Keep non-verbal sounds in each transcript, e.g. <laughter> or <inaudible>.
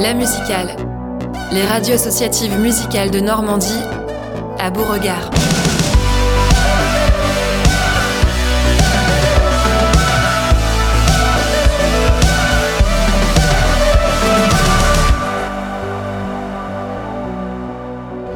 La musicale. Les radios associatives musicales de Normandie à Beauregard.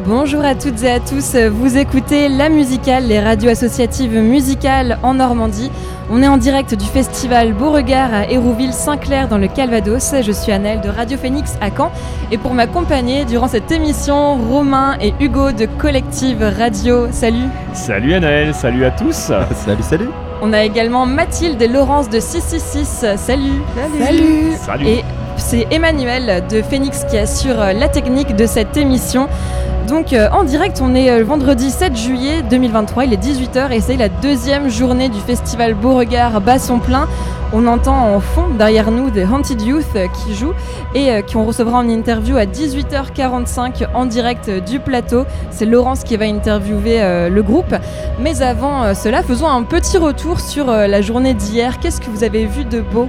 Bonjour à toutes et à tous, vous écoutez La Musicale, les radios associatives musicales en Normandie. On est en direct du festival Beauregard à Hérouville-Saint-Clair dans le Calvados. Je suis Annelle de Radio Phoenix à Caen et pour m'accompagner durant cette émission, Romain et Hugo de Collective Radio. Salut Salut Annelle, salut à tous <laughs> Salut, salut On a également Mathilde et Laurence de 666. Salut Salut Salut Et c'est Emmanuel de Phoenix qui assure la technique de cette émission. Donc euh, en direct, on est euh, vendredi 7 juillet 2023, il est 18h et c'est la deuxième journée du festival Beauregard bat son plein. On entend en fond derrière nous des Haunted Youth euh, qui jouent et qui on recevra en interview à 18h45 en direct du plateau. C'est Laurence qui va interviewer le groupe. Mais avant cela, faisons un petit retour sur la journée d'hier. Qu'est-ce que vous avez vu de beau?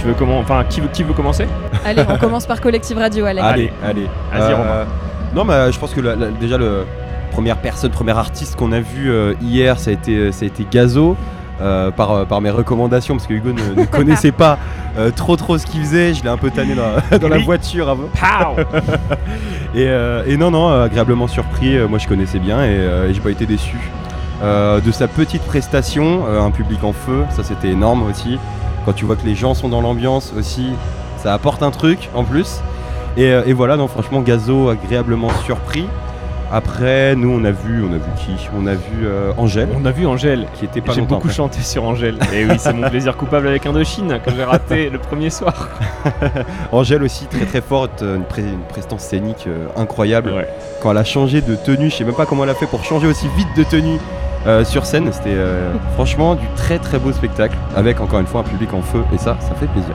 Tu veux comment Enfin, qui veut, qui veut commencer? Allez, on commence par Collective Radio, Alex. Allez, allez. Vas-y, Romain. Non, mais je pense que la- la- déjà, le première personne, premier artiste qu'on a vu euh, hier, ça a été, ça a été Gazo. euh, par, euh, par mes recommandations parce que Hugo ne, ne <laughs> connaissait pas euh, trop trop ce qu'il faisait je l'ai un peu tanné dans, <laughs> dans la voiture avant <laughs> et, euh, et non non euh, agréablement surpris euh, moi je connaissais bien et, euh, et j'ai pas été déçu Euh, de sa petite prestation euh, un public en feu ça c'était énorme aussi quand tu vois que les gens sont dans l'ambiance aussi ça apporte un truc en plus et, euh, et voilà non franchement Gazo agréablement surpris après nous on a vu on a vu qui? On a vu euh, Angèle On a vu Angèle. qui était pas J'ai beaucoup après. chanté sur Angèle. <laughs> Et oui, c'est mon plaisir coupable avec Indochine que j'ai raté le premier soir. <laughs> Angèle aussi très très forte euh, une, pré- une prestance scénique euh, incroyable Ouais. quand elle a changé de tenue je sais même pas comment elle a fait pour changer aussi vite de tenue euh, sur scène c'était euh, <laughs> franchement du très très beau spectacle avec encore une fois un public en feu et ça ça fait plaisir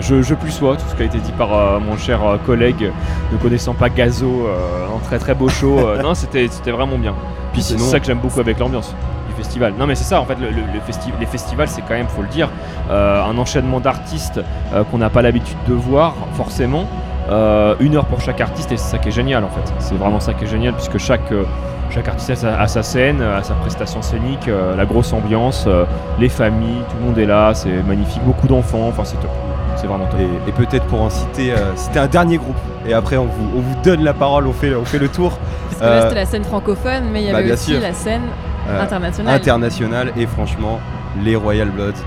Je, je plus sois tout ce qui a été dit par euh, mon cher euh, collègue, ne connaissant pas Gazo, euh, un très très beau show. euh, <laughs> non, c'était c'était vraiment bien. Puis c'est ça que j'aime beaucoup avec l'ambiance du festival. Non, mais c'est ça en fait, le, le- le festi- les festivals, c'est quand même, faut le dire, euh, un enchaînement d'artistes euh, qu'on n'a pas l'habitude de voir forcément. Euh, une heure pour chaque artiste et c'est ça qui est génial en fait. C'est vraiment ça qui est génial puisque chaque, euh, chaque artiste a sa, a sa scène, a sa prestation scénique, euh, la grosse ambiance, euh, les familles, tout le monde est là, c'est magnifique, beaucoup d'enfants, enfin c'est top. C'est vraiment top. et, et peut-être pour en citer euh, c'était un dernier groupe et après on vous, on vous donne la parole on fait, on fait le tour Parce que là, Euh, c'était la scène francophone, mais il y bah, avait aussi sûr. la scène Euh, internationale. international et franchement les Royal Bloods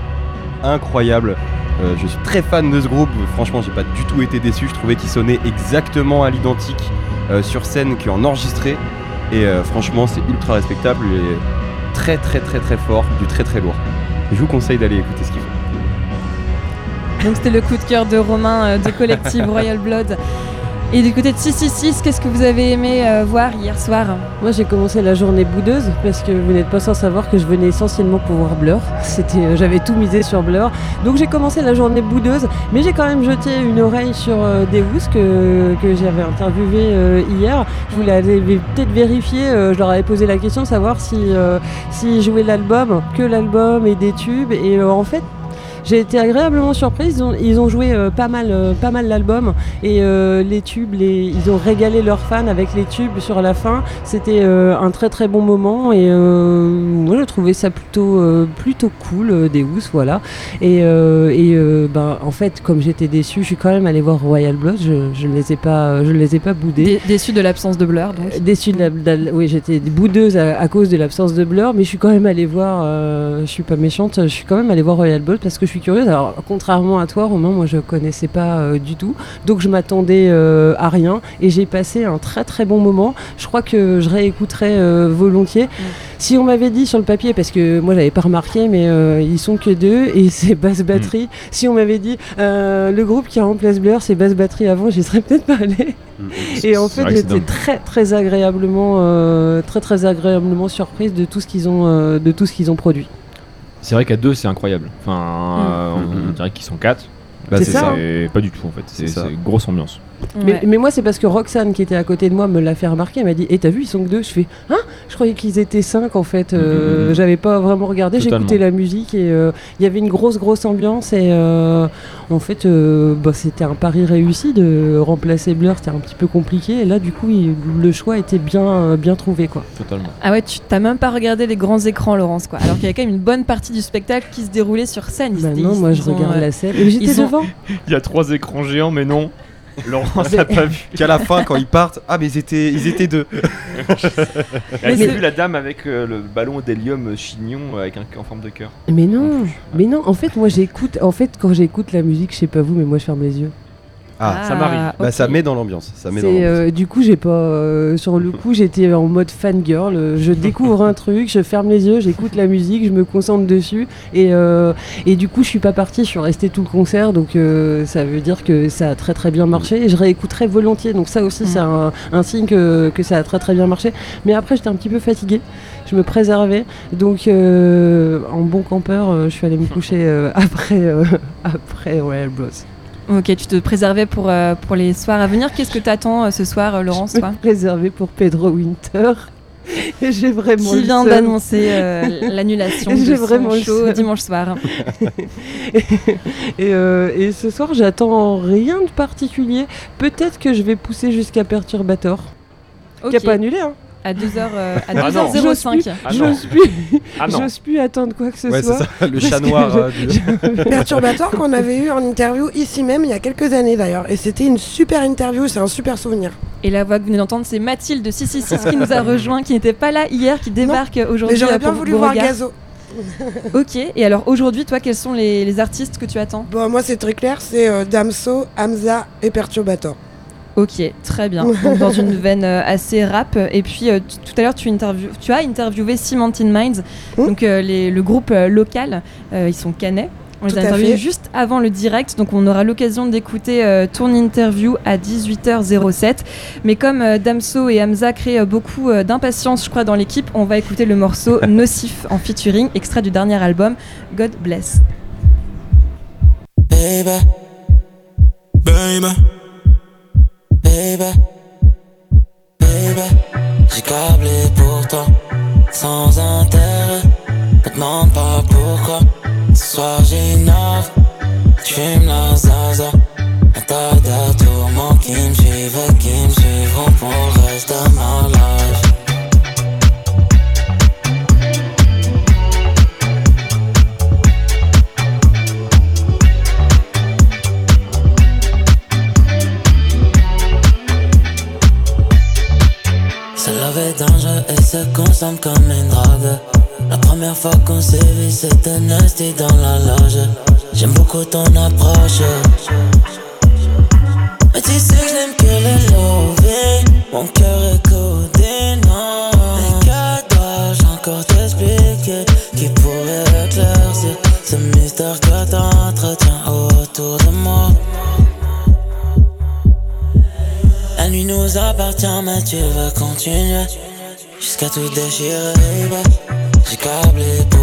incroyable Euh, je suis très fan de ce groupe franchement j'ai pas du tout été déçu je trouvais qu'ils sonnaient exactement à l'identique euh, sur scène qu'en enregistré et euh, franchement c'est ultra respectable et très très très très fort du très très lourd je vous conseille d'aller écouter ce qu'ils font Donc c'était le coup de cœur de Romain euh, de Collective Royal Blood. Et du côté de 666, qu'est-ce que vous avez aimé euh, voir hier soir? Moi j'ai commencé la journée boudeuse parce que vous n'êtes pas sans savoir que je venais essentiellement pour voir Blur. C'était, euh, j'avais tout misé sur Blur. Donc j'ai commencé la journée boudeuse, mais j'ai quand même jeté une oreille sur euh, Deus que, j'avais interviewé euh, hier. Je voulais aller peut-être vérifier, je leur avais posé la question de savoir si s'ils jouaient l'album, que l'album et des tubes. Et en fait j'ai été agréablement surprise. Ils ont, ils ont joué euh, pas mal, euh, pas mal l'album et euh, les tubes, les, ils ont régalé leurs fans avec les tubes sur la fin. C'était un très très bon moment et moi je trouvais ça plutôt plutôt cool des housses voilà. Et, et ben en fait comme j'étais déçu, je suis quand même allé voir Royal Blood. Je, je ne les ai pas, je ne les ai pas boudés. Dé- Déçu de l'absence de Blur, donc. Déçue de la, de oui, j'étais boudeuse à, à cause de l'absence de Blur, mais je suis quand même allée voir, je suis pas méchante, je suis quand même allée voir Royal Blood parce que je suis curieuse. Alors, contrairement à toi, Romain, moi je connaissais pas euh, du tout, donc je m'attendais euh, à rien et j'ai passé un très très bon moment. Je crois que je réécouterais euh, volontiers. Si on m'avait dit sur le papier, parce que moi j'avais pas remarqué, mais ils sont que deux et <laughs> c'est basse batterie. Si on m'avait dit le groupe qui remplace Blur, c'est basse batterie avant, j'y serais peut-être pas allée. Et en fait, j'étais très très agréablement, très très agréablement surprise de tout ce qu'ils ont, de tout ce qu'ils ont produit. C'est vrai qu'à deux, c'est incroyable. Enfin, euh, Mm. on, on dirait qu'ils sont quatre. Bah, C'est ça, pas du tout en fait. C'est grosse ambiance. Mais, Ouais. mais moi, c'est parce que Roxane, qui était à côté de moi, me l'a fait remarquer. Elle m'a dit Et t'as vu, ils sont que deux Je fais Hein? Je croyais qu'ils étaient cinq en fait. Euh, Mhm. J'avais pas vraiment regardé. J'écoutais la musique et euh, il y avait une grosse, grosse ambiance. Et euh, En fait, euh, bah, c'était un pari réussi de remplacer Blur, c'était un petit peu compliqué. Et là, du coup, il- le choix était bien, bien trouvé. Quoi. Totalement. Ah ouais, tu t'as même pas regardé les grands écrans, Laurence, quoi. Alors qu'il y avait quand même une bonne partie du spectacle qui se déroulait sur scène. Bah non, moi je regarde la scène. Mais j'étais devant. <laughs> Il y a trois écrans géants, mais non. Laurence n'a <laughs> pas vu. Qu'à la fin, quand ils partent, ah mais ils étaient, ils étaient deux. Elle <laughs> Mais vu la dame avec euh, le ballon d'hélium chignon euh, avec un en forme de cœur? Mais Non mais non. En fait, moi j'écoute. En fait, quand j'écoute la musique, je sais pas vous, mais moi je ferme les yeux. Ah, ça m'arrive. bah ça met dans l'ambiance. Ça met dans euh, du coup, j'ai pas. euh, sur le coup, j'étais en mode fangirl. Je découvre un truc, je ferme les yeux, j'écoute la musique, je me concentre dessus. Et, euh, et du coup, je suis pas partie, je suis restée tout le concert. Donc, euh, ça veut dire que ça a très très bien marché. Et je réécouterai volontiers. Donc, ça aussi, Mm. c'est un, un signe que, que ça a très très bien marché. Mais après, j'étais un petit peu fatiguée. Je me préservais. Donc, euh, en bon campeur, euh, je suis allée me coucher euh, <laughs> après, euh, après Royal Bros. Ok, tu te préservais pour, euh, pour les soirs à venir. Qu'est-ce que t'attends euh, ce soir, euh, Laurence, toi Réservé pour Pedro Winter. <laughs> Et j'ai vraiment Qui vient d'annoncer euh, <laughs> l'annulation de son vraiment show seum. dimanche soir. <laughs> Et, euh, et ce soir, j'attends rien de particulier. Peut-être que je vais pousser jusqu'à Perturbator, Ok, qui a pas annulé. Hein. À 2h, à Ah. 2h05. Ah. J'ose plus, Ah j'ose plus attendre quoi que ce Ouais, soit. ça, le chat noir. je- euh, <laughs> du- Perturbator qu'on avait eu en interview ici même il y a quelques années d'ailleurs. Et c'était une super interview, c'est un super souvenir. Et la voix que vous venez d'entendre, c'est Mathilde de 666 qui nous a <laughs> rejoint, qui n'était pas là hier, qui débarque aujourd'hui. j'aurais euh, bien voulu voir. Gazo. <laughs> Ok, et alors aujourd'hui, toi, quels sont les, les artistes que tu attends? Bon, moi c'est très clair, c'est euh, Damso, Hamza et Perturbator. Ok, très bien. <laughs> Donc dans une veine euh, assez rap. Et puis euh, tout à l'heure, tu, as interviewé Cement in Minds, Hmm. donc euh, les- le groupe euh, local. Euh, ils sont canais. On les a interviewés juste avant le direct, donc on aura l'occasion d'écouter euh, ton interview à 18h07. Mais comme euh, Damso et Hamza créent euh, beaucoup euh, d'impatience, je crois, dans l'équipe, on va écouter le morceau <laughs> Nocif en featuring, extrait du dernier album God Bless. Baby, baby, baby, baby. J'ai câblé pour toi, sans intérêt. Me demande pas pourquoi. Ce soir j'innove, j'fume la zaza. Un tas tourments qui me suivent, qui me pour le reste de ma life. Comme une drogue. La première fois qu'on s'est vu, c'était dans la loge. J'aime beaucoup ton approche. Mais tu sais que j'aime que le loving. Mon cœur est codé, non. Mais que dois-je encore t'expliquer qui pourrait éclaircir ce mystère que t'entretiens autour de moi? La nuit nous appartient, mais tu veux continuer jusqu'à tout déchirer, baby. J'ai câblé pour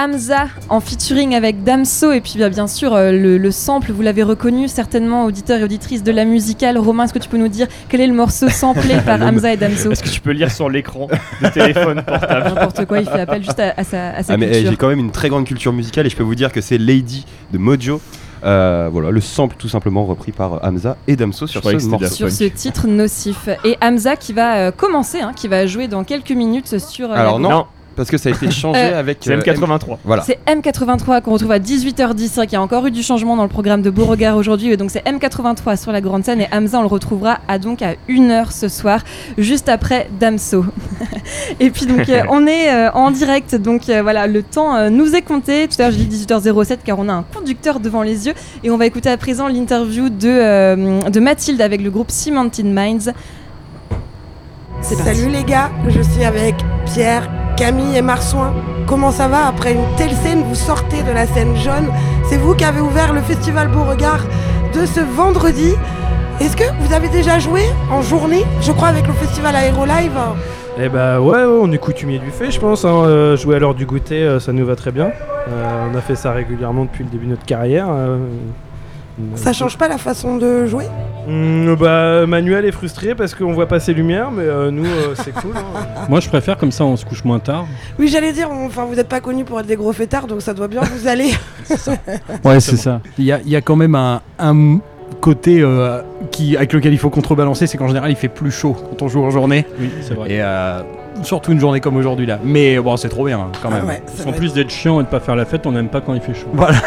Hamza en featuring avec Damso et puis bah, bien sûr euh, le, le sample, vous l'avez reconnu certainement auditeurs et auditrices de la musicale. Romain, est-ce que tu peux nous dire quel est le morceau samplé <laughs> par Hamza et Damso? Est-ce que tu peux lire sur l'écran du téléphone portable? N'importe quoi, il fait appel juste à, à sa, à sa Ah, mais eh, culture. j'ai quand même une très grande culture musicale et je peux vous dire que c'est Lady de Mojo. Euh, voilà, le sample tout simplement repris par Hamza et Damso sur ce morceau. Sur ce titre nocif. Et Hamza qui va euh, commencer, hein, qui va jouer dans quelques minutes sur. euh, Alors la- non, parce que ça a été changé Euh, avec C'est euh, M83. Voilà. C'est M83 qu'on retrouve à 18h10. C'est vrai qu'il y a encore eu du changement dans le programme de Beauregard aujourd'hui. Et donc c'est M83 sur la grande scène et Hamza on le retrouvera à donc à 1h ce soir, juste après Damso. <laughs> et puis donc euh, on est euh, en direct. Donc euh, voilà, le temps euh, nous est compté. Tout à l'heure j'ai dit 18h07 car on a un conducteur devant les yeux. Et on va écouter à présent l'interview de, euh, de Mathilde avec le groupe Cemented Minds. Salut les gars, je suis avec Pierre, Camille et Marsouin. Comment ça va après une telle scène Vous sortez de la scène jaune. C'est vous qui avez ouvert le festival Beauregard de ce vendredi. Est-ce que vous avez déjà joué en journée, je crois, avec le festival Aero Live Eh bah ouais, ouais, on est coutumier du fait, je pense. hein. Euh, jouer à l'heure du goûter, euh, ça nous va très bien. Euh, on a fait ça régulièrement depuis le début de notre carrière. Ça change pas la façon de jouer? Hmm, bah, Manuel est frustré parce qu'on voit pas ses lumières, mais euh, nous, euh, c'est cool. hein. <laughs> Moi, je préfère comme ça, on se couche moins tard. Oui, j'allais dire, on- enfin, vous n'êtes pas connus pour être des gros fêtards, donc ça doit bien vous aller. <laughs> <laughs> Ouais, c'est ça. Il y a, il y a quand même un, un côté euh, qui, avec lequel il faut contrebalancer, c'est qu'en général, il fait plus chaud quand on joue en journée. Oui, c'est vrai. Et euh, surtout une journée comme aujourd'hui là. Mais bon, c'est trop bien hein, quand même. Ah ouais, ça En va plus d'être chiant et de pas faire la fête, on n'aime pas quand il fait chaud. Voilà.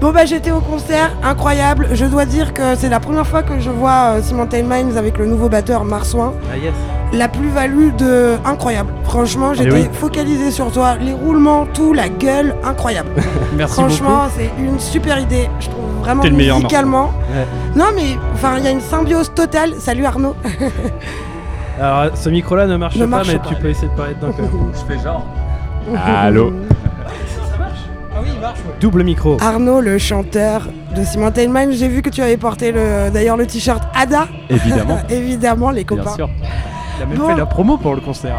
Bon bah j'étais au concert, incroyable. Je dois dire que c'est la première fois que je vois euh, Cemented Minds avec le nouveau batteur Marsouin. Ah yes. La plus-value de incroyable. Franchement, j'étais oui. focalisé sur toi, les roulements, tout, la gueule, incroyable. <laughs> Merci Franchement, c'est une super idée. Je trouve vraiment T'es le meilleur, musicalement. Ouais. Non mais enfin, il y a une symbiose totale. Salut Arnaud. <laughs> Alors, ce micro-là ne marche Ne pas, marche mais pas. tu peux essayer de parler dedans quand même. <laughs> Je fais genre. Allô Ah oui, il marche. Double micro. Arnaud, le chanteur de Cemented Minds. J'ai vu que tu avais porté le, d'ailleurs le t-shirt Ada. Évidemment. <laughs> Évidemment, les Bien copains. sûr. Il a même Bon. fait la promo pour le concert.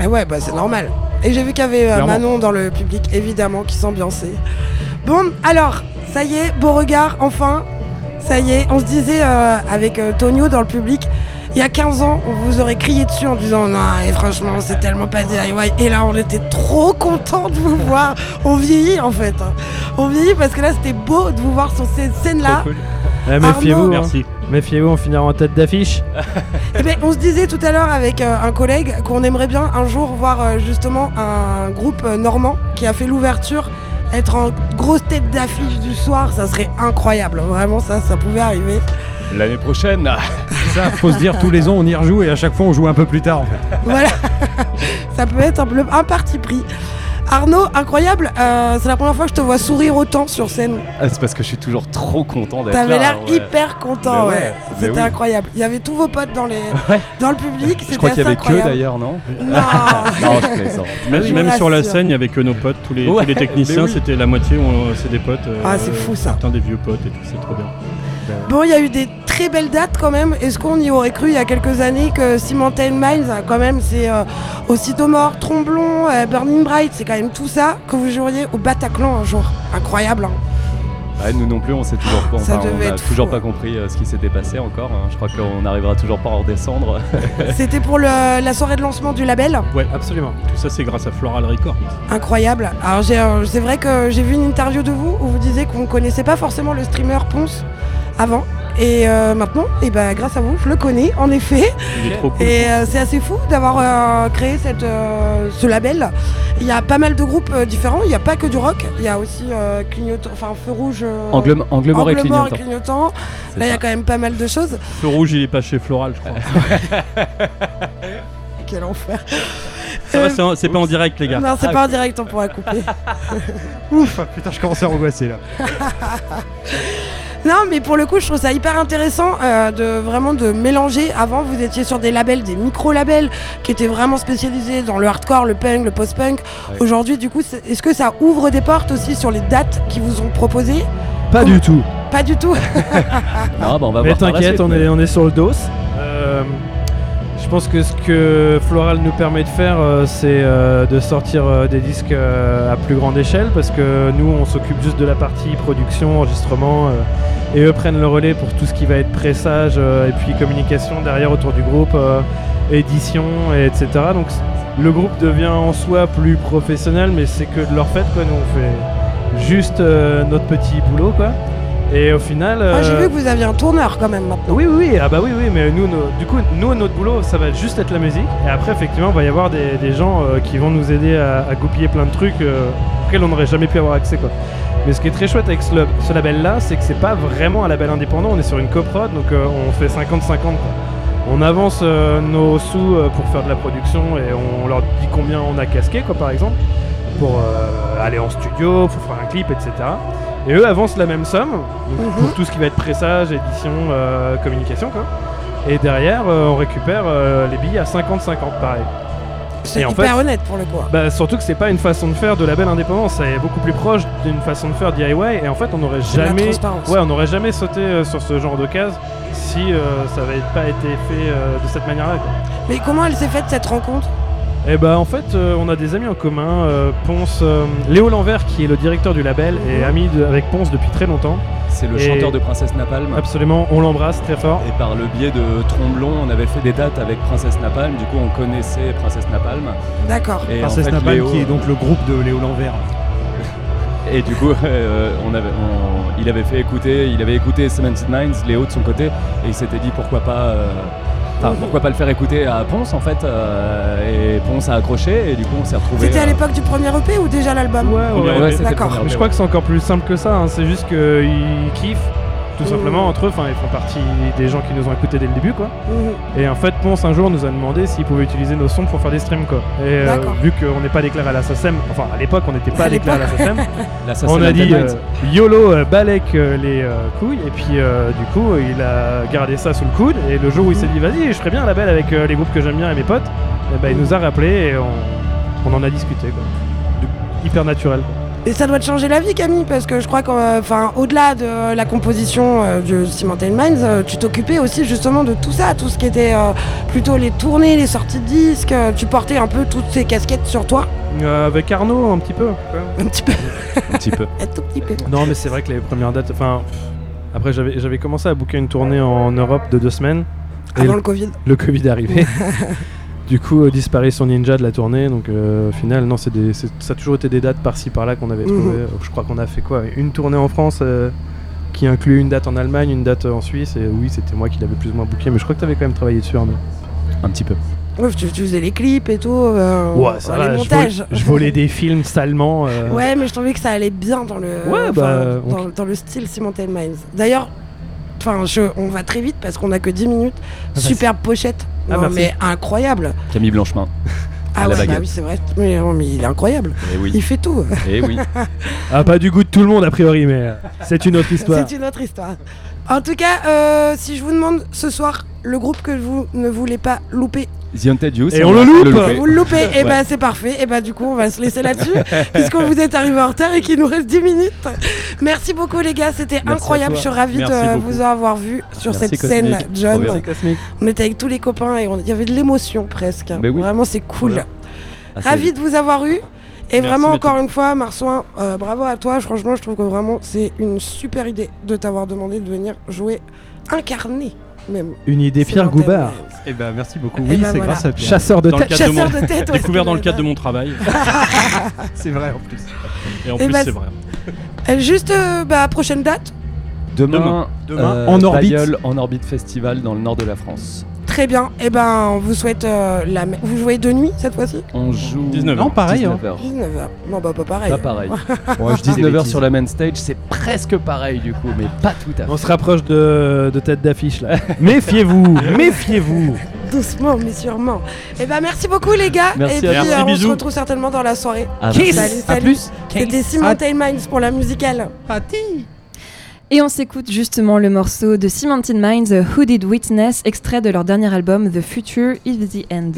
Eh ouais, bah c'est normal. Et j'ai vu qu'il y avait euh. Manon dans le public, évidemment, qui s'ambiançait. Bon, alors, ça y est, Beauregard, enfin. Ça y est, on se disait euh, avec euh, Tonio dans le public, il y a 15 ans, on vous aurait crié dessus en disant non, et franchement, c'est tellement pas DIY. Et là, on était trop contents de vous voir. On vieillit en fait. hein. On vieillit parce que là, c'était beau de vous voir sur cette scène-là. Trop cool. Eh, méfiez-vous. Merci. méfiez-vous, on finira en tête d'affiche. Eh ben, on se disait tout à l'heure avec euh, un collègue qu'on aimerait bien un jour voir euh, justement un groupe euh, normand qui a fait l'ouverture, être en grosse tête d'affiche du soir, ça serait incroyable. Vraiment, ça, ça pouvait arriver. L'année prochaine. <laughs> Ça, faut se dire tous les ans on y rejoue et à chaque fois on joue un peu plus tard en fait. Voilà, <laughs> ça peut être un, peu- un parti pris. Arnaud, incroyable, euh, c'est la première fois que je te vois sourire autant sur scène. Ah, c'est parce que je suis toujours trop content d'être là. T'avais l'air ouais. hyper content, Mais ouais, C'était oui. incroyable. Il y avait tous vos potes dans, les, <laughs> Ouais. dans le public. Je crois qu'il y avait que d'ailleurs, non Non, Non, je plaisante. Je Même, sur la scène, il y avait que nos potes, tous les, Ouais, tous les techniciens, oui. c'était la moitié, on- c'est des potes. euh, Ah, c'est fou, ça. Certains des vieux potes et tout, c'est trop bien. Bon, il y a eu des très belles dates quand même. Est-ce qu'on y aurait cru il y a quelques années que Cemented Minds, euh, quand même, c'est euh, aussi de mort, Tromblon, euh, Burning Bright, c'est quand même tout ça que vous joueriez au Bataclan un jour? Incroyable. hein. Ouais, nous non plus, on sait toujours pas, Ça enfin, devait on a toujours fou, pas compris euh, ce qui s'était passé encore. hein. Je crois qu'on n'arrivera toujours pas à en redescendre. <laughs> C'était pour le- la soirée de lancement du label? ouais, absolument. Tout ça, c'est grâce à Floral Records. Incroyable. Alors j'ai, euh, c'est vrai que j'ai vu une interview de vous où vous disiez qu'on connaissait pas forcément le streamer Ponce avant. Et euh, maintenant, et ben, grâce à vous, je le connais en effet. Il est trop cool. Et euh, c'est assez fou d'avoir euh, créé cette, ce label. Il y a pas mal de groupes différents. Il n'y a pas que du rock. Il y a aussi clignotant, enfin feu rouge. Angle, angle mort et clignotant. et clignotant. C'est Là, il y a quand même pas mal de choses. Feu rouge, il est pas chez Floral, je crois. <laughs> Quel enfer. C'est pas en direct, les gars. Non, c'est Ah, pas en direct, on pourra couper. <laughs> Ouf, putain, je commence à angoisser là. <laughs> Non, mais pour le coup, je trouve ça hyper intéressant euh, de vraiment de mélanger. Avant, vous étiez sur des labels, des micro-labels qui étaient vraiment spécialisés dans le hardcore, le punk, le post-punk. Ouais. Aujourd'hui, du coup, est-ce que ça ouvre des portes aussi sur les dates qui vous ont proposées? Pas du tout. Pas du tout. <laughs> Non, bah on va Mais t'inquiète, on, mais- est, on est sur le dos. Euh, je pense que ce que Floral nous permet de faire, euh, c'est euh, de sortir euh, des disques à plus grande échelle parce que nous, on s'occupe juste de la partie production, enregistrement, et eux prennent le relais pour tout ce qui va être pressage et puis communication derrière autour du groupe, édition, et etc. Donc le groupe devient en soi plus professionnel, mais c'est que de leur fait, quoi. Nous, on fait juste notre petit boulot, quoi. Et au final. Moi, j'ai euh, vu que vous aviez un tourneur quand même maintenant. oui, oui, oui, ah bah oui, oui, mais nous, nos- du coup, nous, notre boulot, ça va juste être la musique. Et après, effectivement, il va y avoir des, des gens euh, qui vont nous aider à, à goupiller plein de trucs euh, auxquels on n'aurait jamais pu avoir accès, quoi. Mais ce qui est très chouette avec ce, lab- ce label-là, c'est que c'est pas vraiment un label indépendant, on est sur une coprod, donc euh, on fait 50-50, quoi. On avance nos sous pour faire de la production et on leur dit combien on a casqué, quoi, par exemple, pour aller en studio, pour faire un clip, etc. Et eux avancent la même somme donc, pour tout ce qui va être pressage, édition, euh, communication, quoi. Et derrière, euh, on récupère euh, les billets à 50-50, pareil. C'est en hyper fait- honnête pour le coup. Bah, surtout que c'est pas une façon de faire de label indépendant, c'est beaucoup plus proche d'une façon de faire DIY. Et en fait, on n'aurait jamais, ouais, on n'aurait jamais sauté sur ce genre de case si ça n'avait pas été fait de cette manière-là. Mais comment elle s'est faite cette rencontre? Et bah en fait, euh, on a des amis en commun. euh, Ponce, euh, Léo Lanvers, qui est le directeur du label, est ami de- avec Ponce depuis très longtemps. C'est le Et- chanteur de Princesse Napalm. Absolument, on l'embrasse très fort. Et par le biais de Tromblon, on avait fait des dates avec Princesse Napalm. Du coup, on connaissait Princesse Napalm. D'accord. Et Princesse en fait, Napalm, Léo- qui est donc le groupe de Léo Lanvers. <laughs> Et du coup, <laughs> euh, on avait, on- il avait fait écouter, il avait écouté Cemented Minds, Léo de son côté, et il s'était dit pourquoi pas, euh, enfin pourquoi pas le faire écouter à Ponce en fait. euh, et Ponce a accroché, et du coup on s'est retrouvé. C'était à l'époque du premier EP ou déjà l'album Ouais, ouais, ouais, mais- c'était le D'accord. premier Mais je crois que c'est encore plus simple que ça. hein. C'est juste qu'ils kiffent tout simplement entre eux. Enfin, ils font partie des gens qui nous ont écoutés dès le début, quoi. Mhm. Et en fait, Ponce un jour nous a demandé s'il pouvait utiliser nos sons pour faire des streams, quoi. Et euh, vu qu'on n'est pas déclaré à la SACEM, enfin à l'époque on n'était pas déclaré à la SACEM, <laughs> on a dit euh. YOLO euh, balèque euh, les euh, couilles et puis euh, du coup il a gardé ça sous le coude et le jour où il s'est dit vas-y je ferai bien un label avec euh, les groupes que j'aime bien et mes potes, et ben, il nous a rappelé et on, on en a discuté, quoi. Du- hyper naturel. quoi. Et ça doit te changer la vie, Camille, parce que je crois qu'au-delà de la composition euh, de Cemented Minds, euh, tu t'occupais aussi justement de tout ça, tout ce qui était euh, plutôt les tournées, les sorties de disques. euh, tu portais un peu toutes ces casquettes sur toi, Euh, avec Arnaud un petit peu. quoi. un petit peu, Un petit peu. <laughs> un tout petit peu. Non, mais c'est vrai que les premières dates. Enfin, après, j'avais j'avais commencé à booker une tournée en Europe de deux semaines. Avant le, le Covid. le Covid est arrivé. <laughs> du coup, euh, disparition ninja de la tournée. Donc, euh, au final, non, c'est des- ça a toujours été des dates par-ci par-là qu'on avait Mhm. trouvé. Je crois qu'on a fait quoi Une tournée en France euh, qui inclut une date en Allemagne, une date en Suisse. Et oui, c'était moi qui l'avais plus ou moins booké. Mais je crois que tu avais quand même travaillé dessus, Arnaud. Un petit peu. Ouais, tu, tu faisais les clips et tout, euh, Ouais, ça les va, je montages. volais, je volais des films salement. euh, Ouais, mais je trouvais que ça allait bien dans le, Ouais, bah, on- dans, dans le style Cemented Minds. D'ailleurs, enfin, on va très vite parce qu'on a que 10 minutes. Superbe pochette. Ah, Non, merci. mais incroyable. Camille Blanchemin. Ah ouais, bah oui, c'est vrai. Mais, il est incroyable. Et oui. Il fait tout. Et oui. <laughs> Ah, pas du goût de tout le monde a priori, mais euh, c'est une autre histoire. C'est une autre histoire. En tout cas, euh, si je vous demande ce soir le groupe que vous ne voulez pas louper, The Haunted Youth. Et on le loupe vous le loupez, <laughs> et Ouais. bah c'est parfait. Et bah du coup, on va se laisser <laughs> là-dessus, puisque vous êtes arrivé en retard et qu'il nous reste 10 minutes. Merci beaucoup les gars, c'était incroyable. Je suis ravie Merci de beaucoup. vous avoir vu sur Merci, cette scène. John. On était avec tous les copains et on- il y avait de l'émotion presque. Oui. Vraiment, c'est cool. Voilà. Ah, Ravi de vous avoir eu. Et Merci, vraiment, encore une fois, Marsouin, euh, bravo à toi. Franchement, je trouve que vraiment, c'est une super idée de t'avoir demandé de venir jouer, incarner même. Une idée, Pierre Goubard. Eh ben merci beaucoup. Eh Oui, ben c'est voilà. grâce à Pierre. Chasseur de tête. cadre de mon- Chasseur de tête, ouais, Découvert dans le cadre de j'allais mon travail. <laughs> C'est vrai en plus. Et en Eh plus, ben, c'est vrai. Euh, Juste, euh, bah, prochaine date? Demain, Demain, euh, en orbite. En orbite festival dans le nord de la France. Très bien. Et ben, on vous souhaite euh, la. Vous jouez de nuit cette fois-ci? On joue 19 Non, pareil. hein. 19h. 19h. Non, bah, pas pareil. Pas pareil. <laughs> Ouais, je dis des 19h bêtises. sur la main stage, c'est presque pareil du coup, mais pas tout à fait. On se rapproche de, de tête d'affiche là. <laughs> méfiez-vous, méfiez-vous. <laughs> Doucement, mais sûrement. Et ben, merci beaucoup, les gars. Merci Et puis, à euh, on se retrouve certainement dans la soirée. À Salut, plus. salut. À plus. C'était Simon Minds pour la musicale. Et on s'écoute justement le morceau de Cemented Minds, Who Did Witness, extrait de leur dernier album The Future is the End.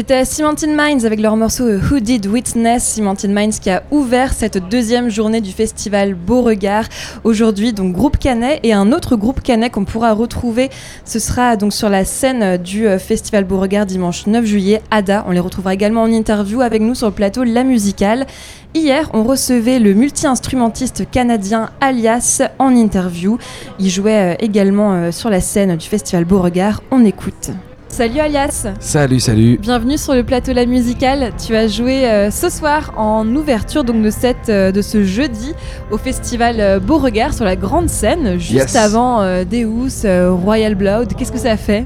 C'était Cemented Minds avec leur morceau euh, Who Did Witness? Cemented Minds qui a ouvert cette deuxième journée du festival Beauregard aujourd'hui. Donc groupe Canet et un autre groupe Canet qu'on pourra retrouver. Ce sera donc sur la scène du euh, festival Beauregard dimanche 9 juillet. Ada, on les retrouvera également en interview avec nous sur le plateau La Musicale. Hier, on recevait le multi-instrumentiste canadien Alias en interview. Il jouait euh, également sur la scène du festival Beauregard. On écoute. Salut Alias Salut, salut Bienvenue sur le plateau La Musicale. Tu as joué euh, ce soir en ouverture donc, de, cette, euh, de ce jeudi au festival euh, Beauregard sur la grande scène, juste Yes. avant euh, Deus, Royal Blood. Qu'est-ce que ça a fait?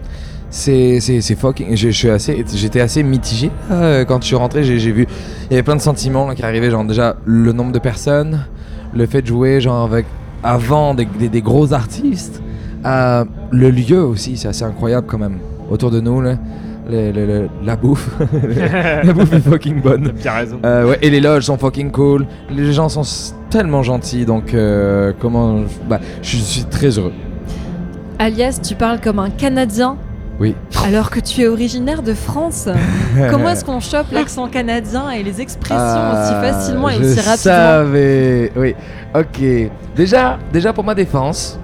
C'est c'est c'est fucking. Je, je suis assez, j'étais assez mitigé quand je suis rentré. J'ai j'ai vu, il y avait plein de sentiments qui arrivaient. Genre déjà le nombre de personnes, le fait de jouer genre avec avant des, des- des gros artistes, le lieu aussi, c'est assez incroyable quand même autour de nous là. Le- le- le- la bouffe, <laughs> la bouffe est fucking bonne. T'as raison. Euh, ouais, et les loges sont fucking cool. Les gens sont tellement gentils, donc euh, comment, bah, je suis très heureux. Alias, tu parles comme un Canadien Oui. alors que tu es originaire de France. <laughs> Comment est-ce qu'on chope l'accent canadien et les expressions aussi Ah, facilement et je aussi rapidement savais. Oui. Ok. Déjà, déjà pour ma défense,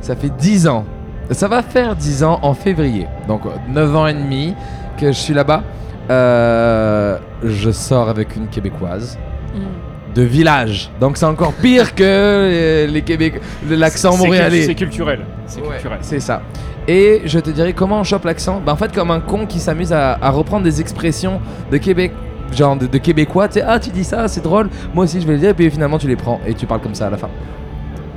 ça fait 10 ans. Ça va faire 10 ans en février. Donc 9 ans et demi que je suis là-bas. Euh, je sors avec une québécoise Mm. de village. Donc c'est encore pire que les Québécois, l'accent montréalais. C'est culturel. C'est Ouais, culturel. C'est ça. Et je te dirais comment on chope l'accent? Bah, En fait, comme un con qui s'amuse à, à reprendre des expressions de Québec, genre de, de Québécois. Tu sais, ah, tu dis ça, c'est drôle. Moi aussi, je vais le dire. Et puis finalement, tu les prends et tu parles comme ça à la fin.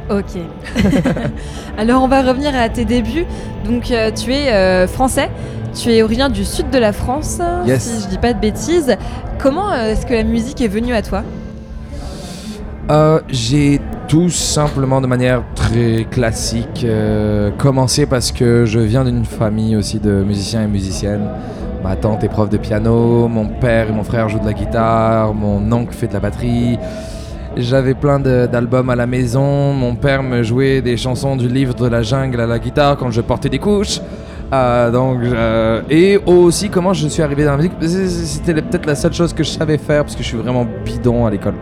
Ok. <laughs> Alors on va revenir à tes débuts. Donc euh, tu es euh, français, tu es originaire du sud de la France, Yes. si je dis pas de bêtises. Comment euh, est-ce que la musique est venue à toi? J'ai tout simplement de manière très classique commencé parce que je viens d'une famille aussi de musiciens et musiciennes. Ma tante est prof de piano, mon père et mon frère jouent de la guitare, mon oncle fait de la batterie. J'avais plein d'albums à la maison. Mon père me jouait des chansons du livre de la jungle à la guitare quand je portais des couches. Euh, donc, euh, et aussi comment je suis arrivé dans la musique. C'était peut-être la seule chose que je savais faire parce que je suis vraiment bidon à l'école.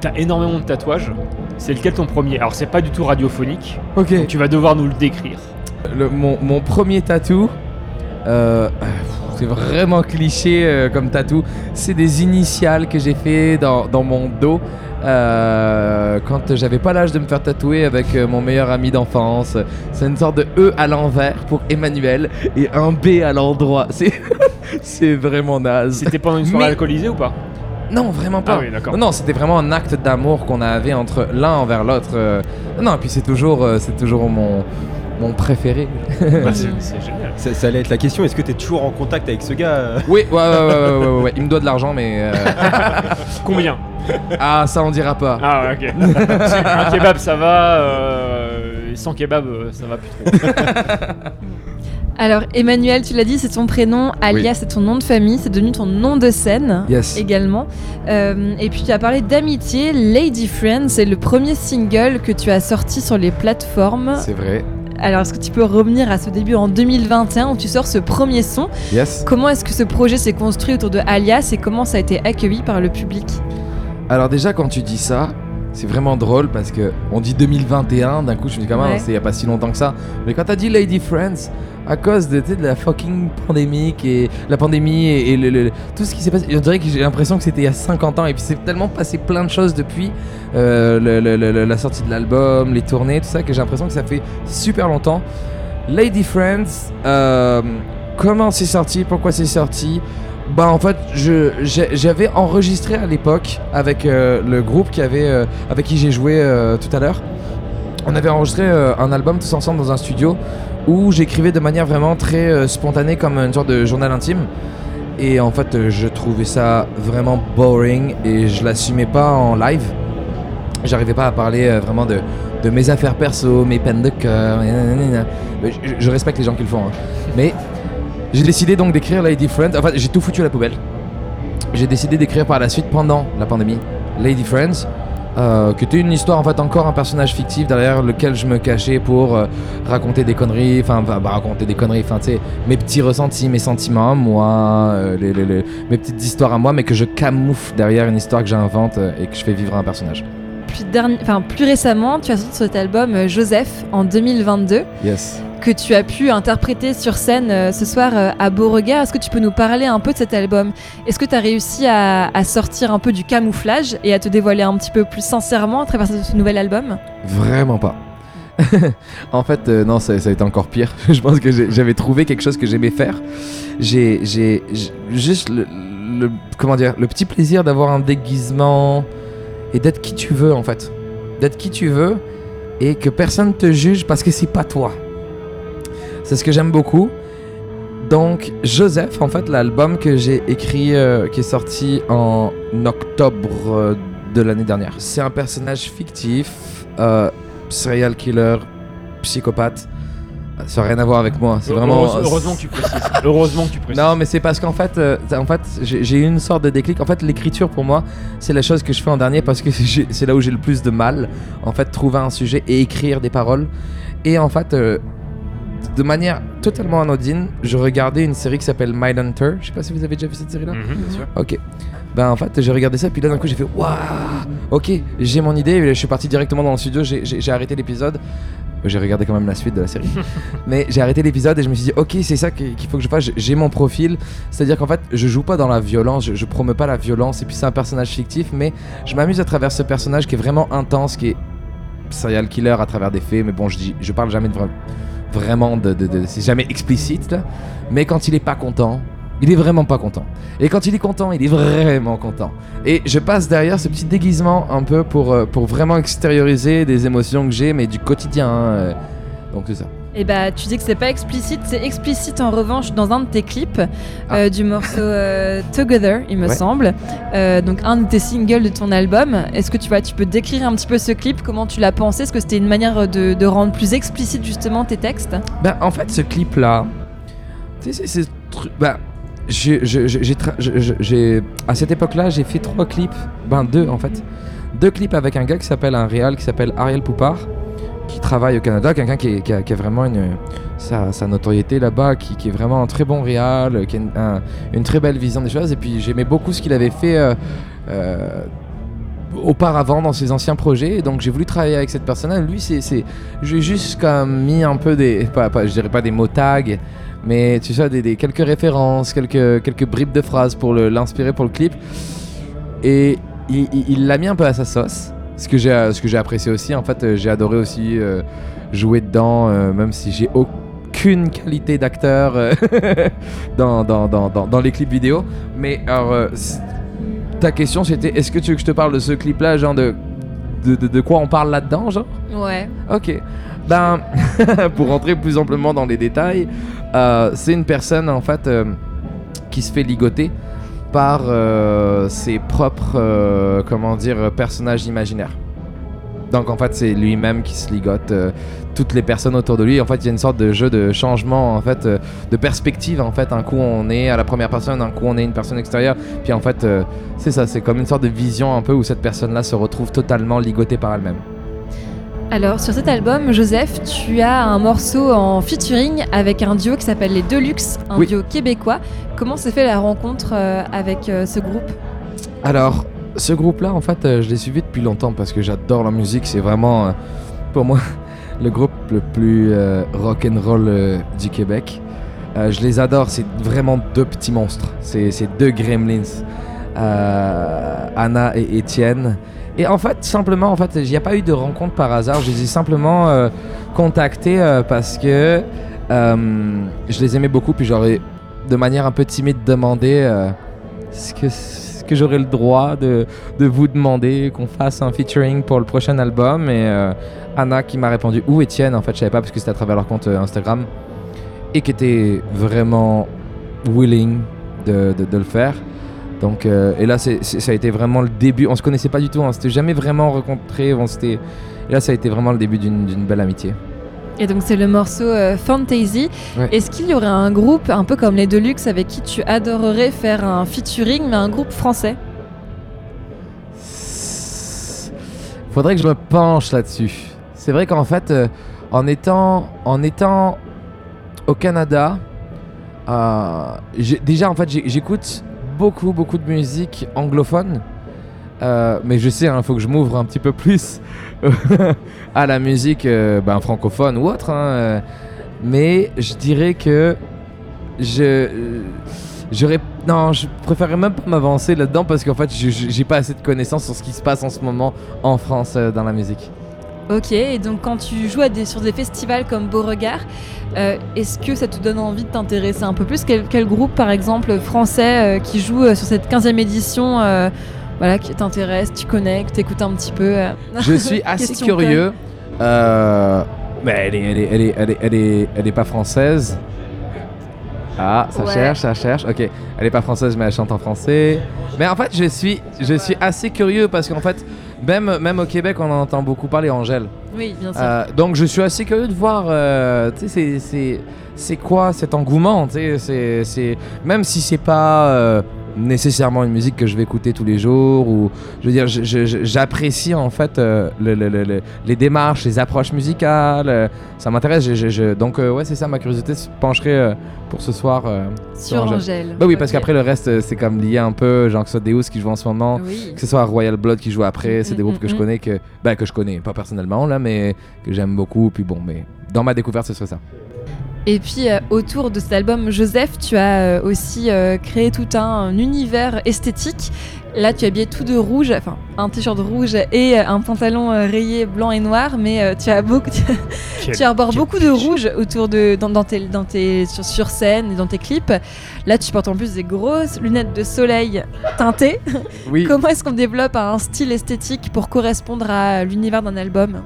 T'as énormément de tatouages. C'est lequel ton premier? Alors c'est pas du tout radiophonique. Ok. Donc tu vas devoir nous le décrire. Le- mon, mon premier tatou, euh, c'est vraiment cliché comme tatou. C'est des initiales que j'ai fait dans, dans mon dos euh, quand j'avais pas l'âge de me faire tatouer avec euh, mon meilleur ami d'enfance. C'est une sorte de E à l'envers pour Emmanuel et un B à l'endroit. <laughs> C'est c'est vraiment naze. C'était pendant une soirée Mais- alcoolisée ou pas? Non, vraiment pas. Ah oui, d'accord. Non, c'était vraiment un acte d'amour qu'on avait entre l'un envers l'autre. euh. Non, et puis c'est toujours, c'est toujours mon, mon préféré. Bah, <laughs> c'est génial. Ça, ça allait être la question, est-ce que t'es toujours en contact avec ce gars euh Oui, ouais, ouais, ouais, ouais, ouais, ouais, ouais. Il me doit de l'argent, mais. euh, <laughs> Combien? Ah, ça on dira pas. Ah ouais, ok. Un kebab ça va, euh, sans kebab ça va plus trop. <laughs> Alors Emmanuel, tu l'as dit, c'est ton prénom, alias c'est ton nom de famille, c'est devenu ton nom de scène Yes. également. Euh, et puis tu as parlé d'amitié, Lady Friend, c'est le premier single que tu as sorti sur les plateformes. C'est vrai. Alors est-ce que tu peux revenir à ce début en 2021 où tu sors ce premier son Yes. Comment est-ce que ce projet s'est construit autour de Alias et comment ça a été accueilli par le public? Alors, déjà, quand tu dis ça, c'est vraiment drôle parce que on dit 2021, d'un coup, je me dis, comment Ouais. c'est il y a pas si longtemps que ça. Mais quand t'as dit Lady Friends, à cause de, de la fucking pandémie et la pandémie et, et le- le- tout ce qui s'est passé, on dirait que j'ai l'impression que c'était il y a 50 ans et puis c'est tellement passé plein de choses depuis euh, le- la sortie de l'album, les tournées, tout ça que j'ai l'impression que ça fait super longtemps. Lady Friends, euh, comment c'est sorti, pourquoi c'est sorti? Bah en fait, je- j'avais enregistré à l'époque avec euh, le groupe qui avait, euh, avec qui j'ai joué euh, tout à l'heure. On avait enregistré un album tous ensemble dans un studio où j'écrivais de manière vraiment très spontanée comme une sorte de journal intime. Et en fait, je trouvais ça vraiment boring et je l'assumais pas en live. J'arrivais pas à parler vraiment de, de mes affaires perso, mes peines de cœur. je respecte les gens qui le font. hein. Mais j'ai décidé donc d'écrire Lady Friends. Enfin, j'ai tout foutu à la poubelle. J'ai décidé d'écrire par la suite pendant la pandémie Lady Friends. euh, qui était une histoire en fait encore un personnage fictif derrière lequel je me cachais pour euh, raconter des conneries, enfin bah, bah, raconter des conneries, enfin tu sais mes petits ressentis, mes sentiments moi, euh, les, les- les- mes petites histoires à moi, mais que je camoufle derrière une histoire que j'invente euh, et que je fais vivre à un personnage. Enfin, plus récemment, tu as sorti cet album Joseph en 2022 Yes. Que tu as pu interpréter sur scène euh, ce soir euh, à Beauregard. Est-ce que tu peux nous parler un peu de cet album? Est-ce que tu as réussi à, sortir un peu du camouflage et à te dévoiler un petit peu plus sincèrement à travers ce, nouvel album? Vraiment pas. <laughs> en fait, euh, non, ça, a été encore pire. <laughs> je pense que j'avais trouvé quelque chose que j'aimais faire. J'ai juste le, comment dire, le petit plaisir d'avoir un déguisement et d'être qui tu veux en fait. D'être qui tu veux et que personne te juge parce que c'est pas toi. C'est ce que j'aime beaucoup. Donc, Joseph, en fait, l'album que j'ai écrit, euh, qui est sorti en octobre euh, de l'année dernière. C'est un personnage fictif, euh, serial killer, psychopathe. Ça n'a rien à voir avec moi. C'est vraiment. Heureusement, heureusement que tu précises. <laughs> heureusement que tu précises. Non, mais c'est parce qu'en fait, euh, en fait, j'ai eu une sorte de déclic. En fait, l'écriture pour moi, c'est la chose que je fais en dernier parce que <laughs> c'est là où j'ai le plus de mal. En fait, trouver un sujet et écrire des paroles. Et en fait, euh, de manière totalement anodine, je regardais une série qui s'appelle Mindhunter. Je sais pas si vous avez déjà vu cette série-là. Mhm, bien sûr. Ok. Ben en fait, j'ai regardé ça, puis là d'un coup j'ai fait waouh. Ok, j'ai mon idée. Je suis parti directement dans le studio. J'ai- arrêté l'épisode. J'ai regardé quand même la suite de la série. <laughs> Mais j'ai arrêté l'épisode et je me suis dit, ok, c'est ça qu'il faut que je fasse. J'ai mon profil. C'est-à-dire qu'en fait, je joue pas dans la violence, je, je promeux pas la violence. Et puis c'est un personnage fictif, mais je m'amuse à travers ce personnage qui est vraiment intense, qui est serial killer à travers des faits. Mais bon, je, dis, je parle jamais de vra- vraiment de. c'est jamais explicite. Mais quand il est pas content, il est vraiment pas content. Et quand il est content, il est vraiment content. Et je passe derrière ce petit déguisement un peu pour, euh, pour vraiment extérioriser des émotions que j'ai, mais du quotidien. hein, euh. Donc c'est ça. Et bah, tu dis que c'est pas explicite, c'est explicite en revanche dans un de tes clips euh, du morceau euh, Together, il me Ouais. semble. Euh, donc un de tes singles de ton album. Est-ce que tu vois, tu peux décrire un petit peu ce clip Comment tu l'as pensé? Est-ce que c'était une manière de, de rendre plus explicite justement tes textes? Ben, en fait, ce clip-là, tu sais, c'est ce truc. Je- j'ai- à cette époque-là, j'ai fait trois clips. Ben, deux en fait. Deux clips avec un gars qui s'appelle un réal qui s'appelle Ariel Poupard, qui travaille au Canada, quelqu'un qui, a, vraiment sa, notoriété là-bas, qui, est vraiment un très bon réal, qui a une, un- une très belle vision des choses. Et puis, j'aimais beaucoup ce qu'il avait fait. euh, euh, auparavant dans ses anciens projets et donc j'ai voulu travailler avec cette personne là lui j'ai juste mis un peu des je dirais pas des mots tags mais tu sais quelques références quelques quelques bribes de phrases pour l'inspirer pour le clip et il l'a mis un peu à sa sauce ce que j'ai ce que j'ai apprécié aussi en fait euh, j'ai adoré aussi euh, jouer dedans euh, même si j'ai aucune qualité d'acteur euh, <laughs> dans, dans, dans, dans, les clips vidéo mais alors euh, ta question c'était est-ce que tu veux que je te parle de ce clip là genre de de, de- de quoi on parle là-dedans genre? Ouais. Ok. Ben, <laughs> pour rentrer plus amplement dans les détails, euh, c'est une personne en fait euh, qui se fait ligoter par euh, ses propres, euh, comment dire, personnages imaginaires. Donc en fait, c'est lui-même qui se ligote euh, toutes les personnes autour de lui. En fait, il y a une sorte de jeu de changement, en fait, de perspective. En fait, un coup on est à la première personne, un coup on est une personne extérieure. Puis en fait, c'est ça, c'est comme une sorte de vision un peu où cette personne-là se retrouve totalement ligotée par elle-même. Alors sur cet album, Joseph, tu as un morceau en featuring avec un duo qui s'appelle les Deluxe, un Oui. duo québécois. Comment s'est fait la rencontre euh, avec euh, ce groupe? Alors, ce groupe-là, en fait, euh, je l'ai suivi depuis longtemps parce que j'adore la musique. C'est vraiment, pour moi, <laughs> le groupe le plus euh, rock and roll euh, du Québec. Euh, je les adore. C'est vraiment deux petits monstres. C'est deux gremlins, Anna et Étienne. Et en fait, simplement, en fait, il n'y a pas eu de rencontre par hasard. Je les ai simplement euh, contactés euh, parce que euh, je les aimais beaucoup. Puis j'aurais, de manière un peu timide, demandé est-ce que, j'aurais le droit de, vous demander qu'on fasse un featuring pour le prochain album Et Anna qui m'a répondu, ou Étienne, en fait, je savais pas parce que c'était à travers leur compte Instagram, et qui était vraiment willing de le faire. Donc, euh, et là, ça a été vraiment le début. On se connaissait pas du tout, on s'était jamais vraiment rencontrés. On et là, ça a été vraiment le début d'une belle amitié. Et donc c'est le morceau euh, Fantasy. Ouais. Est-ce qu'il y aurait un groupe un peu comme les Deluxe avec qui tu adorerais faire un featuring, mais un groupe français? Faudrait que je me penche là-dessus. C'est vrai qu'en fait, euh, en étant en étant au Canada, euh, déjà en fait j'écoute beaucoup beaucoup de musique anglophone. Euh, mais je sais, il faut que je m'ouvre un petit peu plus <laughs> à la musique euh, ben, francophone ou autre. hein, euh. mais je dirais que je non, je préférerais même pas m'avancer là-dedans parce qu'en fait, j'ai pas assez de connaissances sur ce qui se passe en ce moment en France dans la musique. Ok, et donc quand tu joues à des, sur des festivals comme Beauregard, euh, est-ce que ça te donne envie de t'intéresser un peu plus? Quel, quel groupe, par exemple, français euh, qui joue euh, sur cette 15e édition euh, voilà, qui t'intéresse, tu connais, que t'écoutes un petit peu <laughs> Je suis assez curieux. Mais elle est, elle est, elle est, elle est, elle est, elle est pas française. Ah, ça Ouais. cherche, ça cherche. Ok, elle est pas française, mais elle chante en français. Mais en fait, je suis, je suis assez curieux parce qu'en fait, même, même au Québec, on en entend beaucoup parler Angèle. Oui, bien sûr. Euh, donc je suis assez curieux de voir, euh, tu sais, c'est- c'est- c'est quoi cet engouement, tu sais, c'est- c'est même si c'est pas euh, nécessairement une musique que je vais écouter tous les jours ou je veux dire, j'apprécie en fait euh, le- le- le- le- les démarches, les approches musicales, euh, ça m'intéresse. donc euh, ouais, c'est ça, ma curiosité se pencherait pour ce soir euh, Sur Angèle. Bah oui, parce qu'après le reste, c'est comme lié un peu, genre que ce soit Deus qui joue en ce moment, Oui. que ce soit Royal Blood qui joue après, c'est des Mm, groupes mm, que je mm. connais, que, bah, que je connais, pas personnellement là, mais que j'aime beaucoup. Puis bon, mais dans ma découverte, ce serait ça. Et puis euh, autour de cet album Joseph, tu as euh, aussi euh, créé tout un, un univers esthétique. Là, tu es habillé tout de rouge, enfin un t-shirt rouge et un pantalon rayé blanc et noir, mais tu as beaucoup, <laughs> Quel- tu arbores beaucoup de rouge autour de dans, dans tes, dans tes sur, sur scène et dans tes clips. Là, tu portes en plus des grosses lunettes de soleil teintées. Oui. <laughs> Comment est-ce qu'on développe un style esthétique pour correspondre à l'univers d'un album?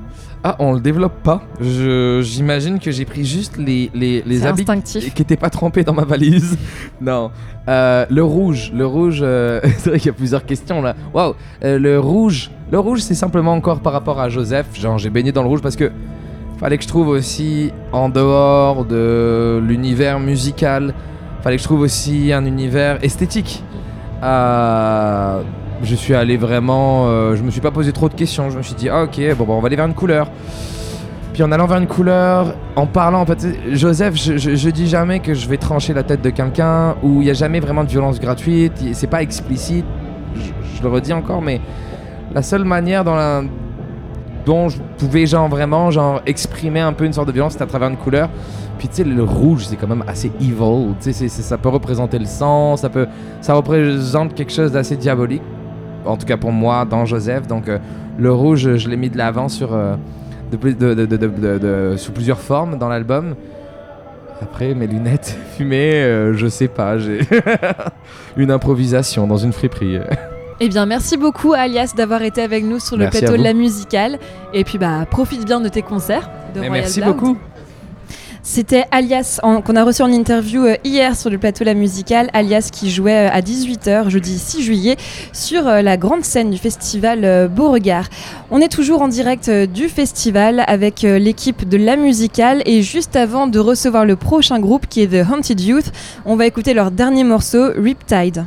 Ah, on le développe pas. Je- J'imagine que j'ai pris juste les, les, les habits qui n'étaient pas trempés dans ma valise. <laughs> non. Euh, le rouge. Le rouge, euh, <laughs> c'est vrai qu'il y a plusieurs questions là. Waouh. Euh, le rouge. Le rouge, c'est simplement encore par rapport à Joseph. Genre, j'ai baigné dans le rouge parce que fallait que je trouve aussi en dehors de l'univers musical, fallait que je trouve aussi un univers esthétique. Euh, je suis allé vraiment, euh, je me suis pas posé trop de questions. Je me suis dit, ah, ok, bon, bon, on va aller vers une couleur. Puis en allant vers une couleur, en parlant, en fait, Joseph, je, je, je dis jamais que je vais trancher la tête de quelqu'un, où il n'y a jamais vraiment de violence gratuite, c'est pas explicite, je, le redis encore, mais la seule manière dont je pouvais genre vraiment genre exprimer un peu une sorte de violence, c'était à travers une couleur. Puis tu sais, le rouge, c'est quand même assez evil, tu sais, ça peut représenter le sang, ça peut, ça représente quelque chose d'assez diabolique, en tout cas pour moi, dans Joseph, donc euh, le rouge, je l'ai mis de l'avant sur... euh, de, sous plusieurs formes dans l'album. Après, mes lunettes <laughs> fumées, euh, je sais pas, j'ai <laughs> une improvisation dans une friperie. <laughs> Eh bien, merci beaucoup Alias d'avoir été avec nous sur le Merci plateau de la musicale. Et puis, bah, profite bien de tes concerts. De Et Royal merci beaucoup. C'était Alias qu'on a reçu en interview euh, hier sur le plateau la musicale. Alias qui jouait euh, à 18h jeudi 6 juillet sur euh, la grande scène du festival Beauregard. On est toujours en direct du festival avec l'équipe de la musicale et juste avant de recevoir le prochain groupe qui est The Haunted Youth, on va écouter leur dernier morceau Riptide.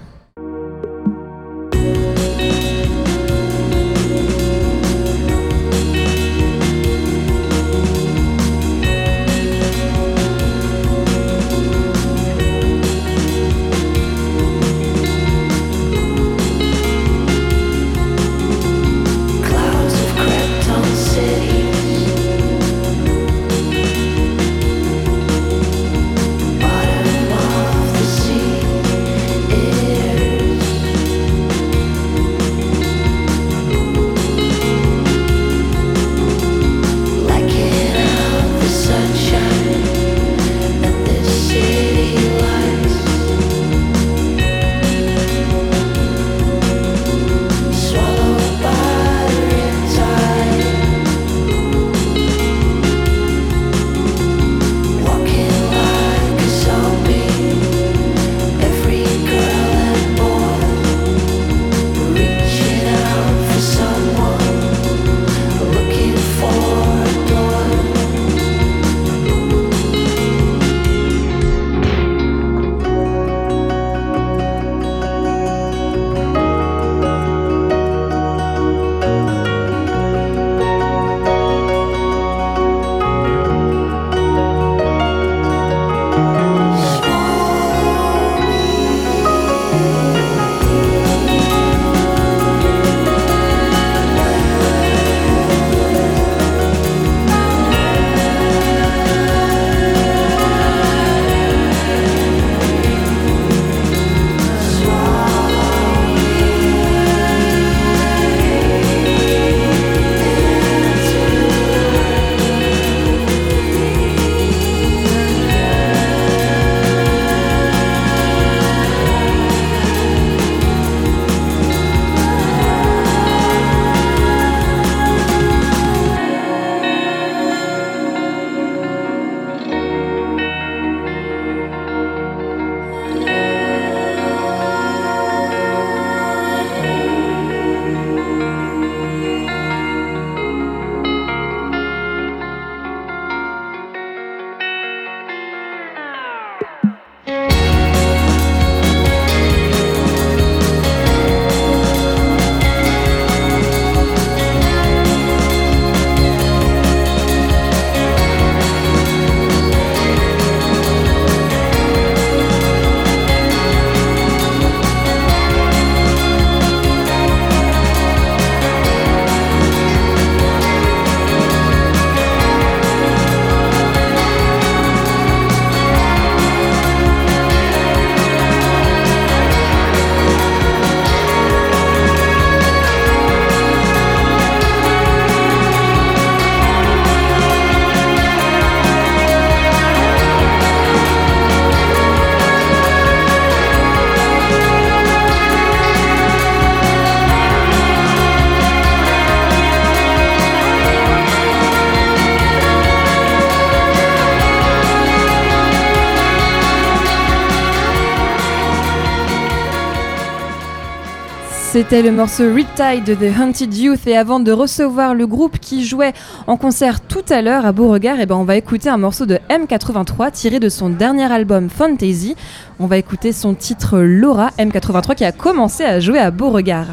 C'était le morceau Riptide de The Haunted Youth et avant de recevoir le groupe qui jouait en concert tout à l'heure à Beauregard, eh ben on va écouter un morceau de M83 tiré de son dernier album Fantasy. On va écouter son titre Laura M83 qui a commencé à jouer à Beauregard.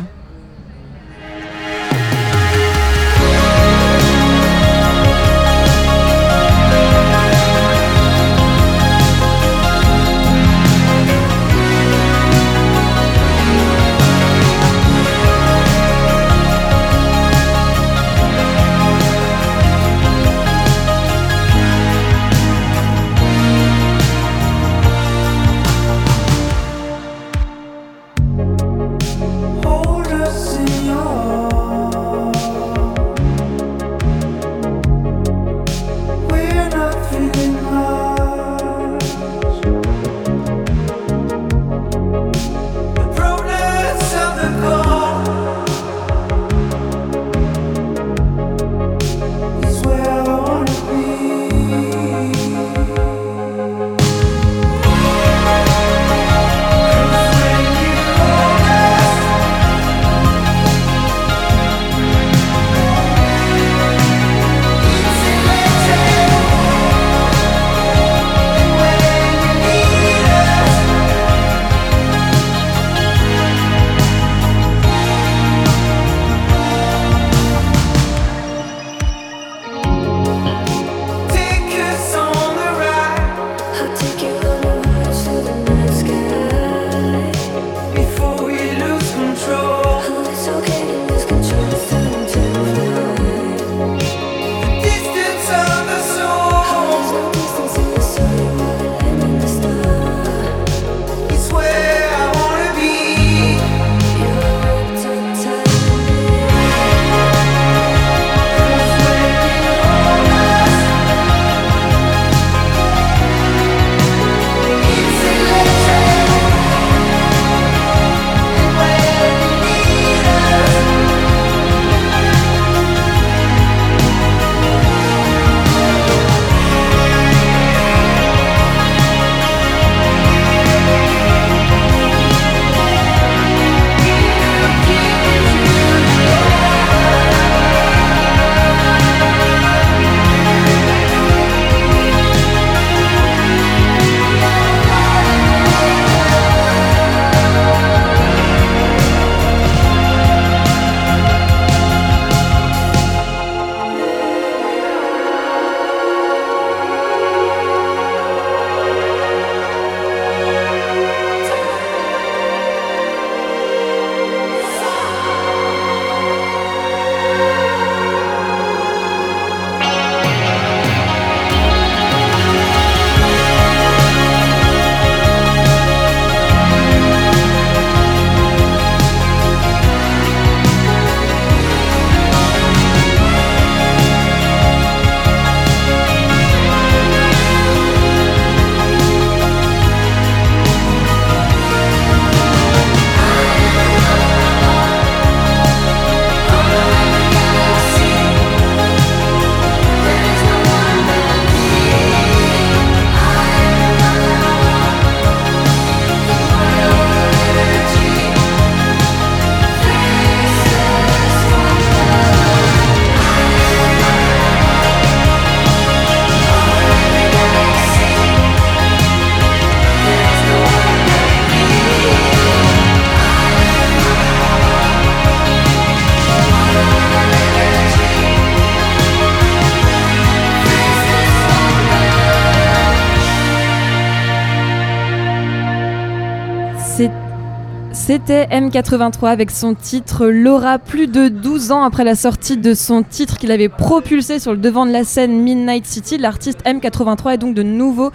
C'était M83 avec son titre Laura, plus de 12 ans après la sortie de son titre qu'il avait propulsé sur le devant de la scène Midnight City. L'artiste M83 est donc de nouveau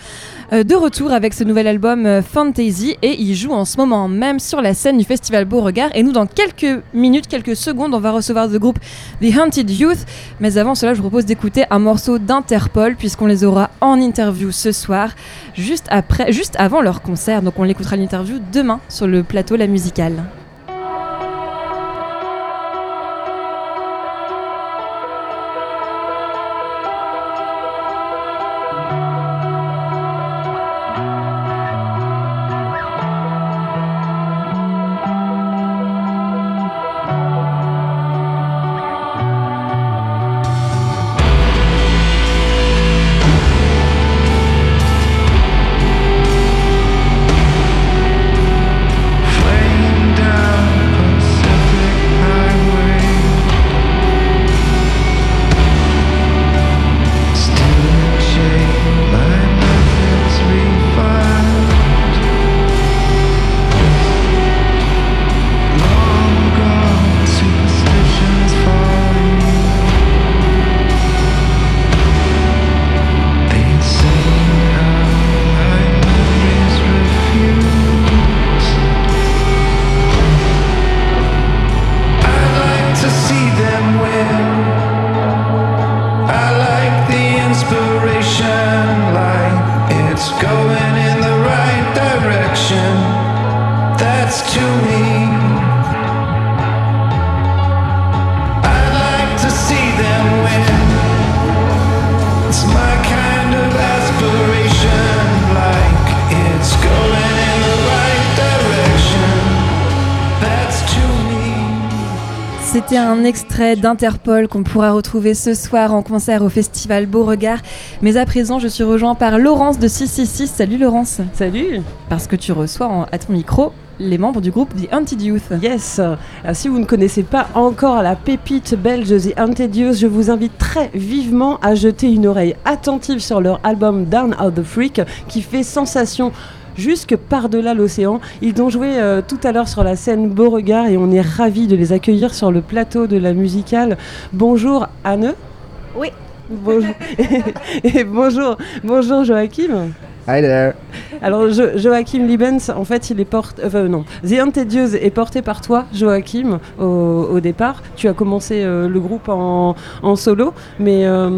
de retour avec ce nouvel album euh, Fantasy et il joue en ce moment même sur la scène du festival Beauregard. Et nous, dans quelques minutes, quelques secondes, on va recevoir le groupe The Haunted Youth. Mais avant cela, je vous propose d'écouter un morceau d'Interpol puisqu'on les aura en interview ce soir, juste, après, juste avant leur concert. Donc on l'écoutera l'interview demain sur le plateau La Musicale. Extrait d'Interpol qu'on pourra retrouver ce soir en concert au festival Beauregard. Mais à présent, je suis rejoint par Laurence de 666. Salut Laurence. Salut. Parce que tu reçois en- à ton micro les membres du groupe The Hunted Youth. Yes. Alors, si vous ne connaissez pas encore la pépite belge The Hunted Youth, je vous invite très vivement à jeter une oreille attentive sur leur album Down Out the Freak qui fait sensation jusque par-delà l'océan. Ils ont joué euh, tout à l'heure sur la scène Beauregard et on est ravis de les accueillir sur le plateau de la musicale. Bonjour Anne. Oui. Bonjour. <laughs> et bonjour, bonjour Joachim. Hi there. Alors Jo- Joachim Liebens, en fait, il est porté. Enfin non, The Hunted Youth est porté par toi, Joachim, au, au départ. Tu as commencé euh, le groupe en, en solo, mais, euh,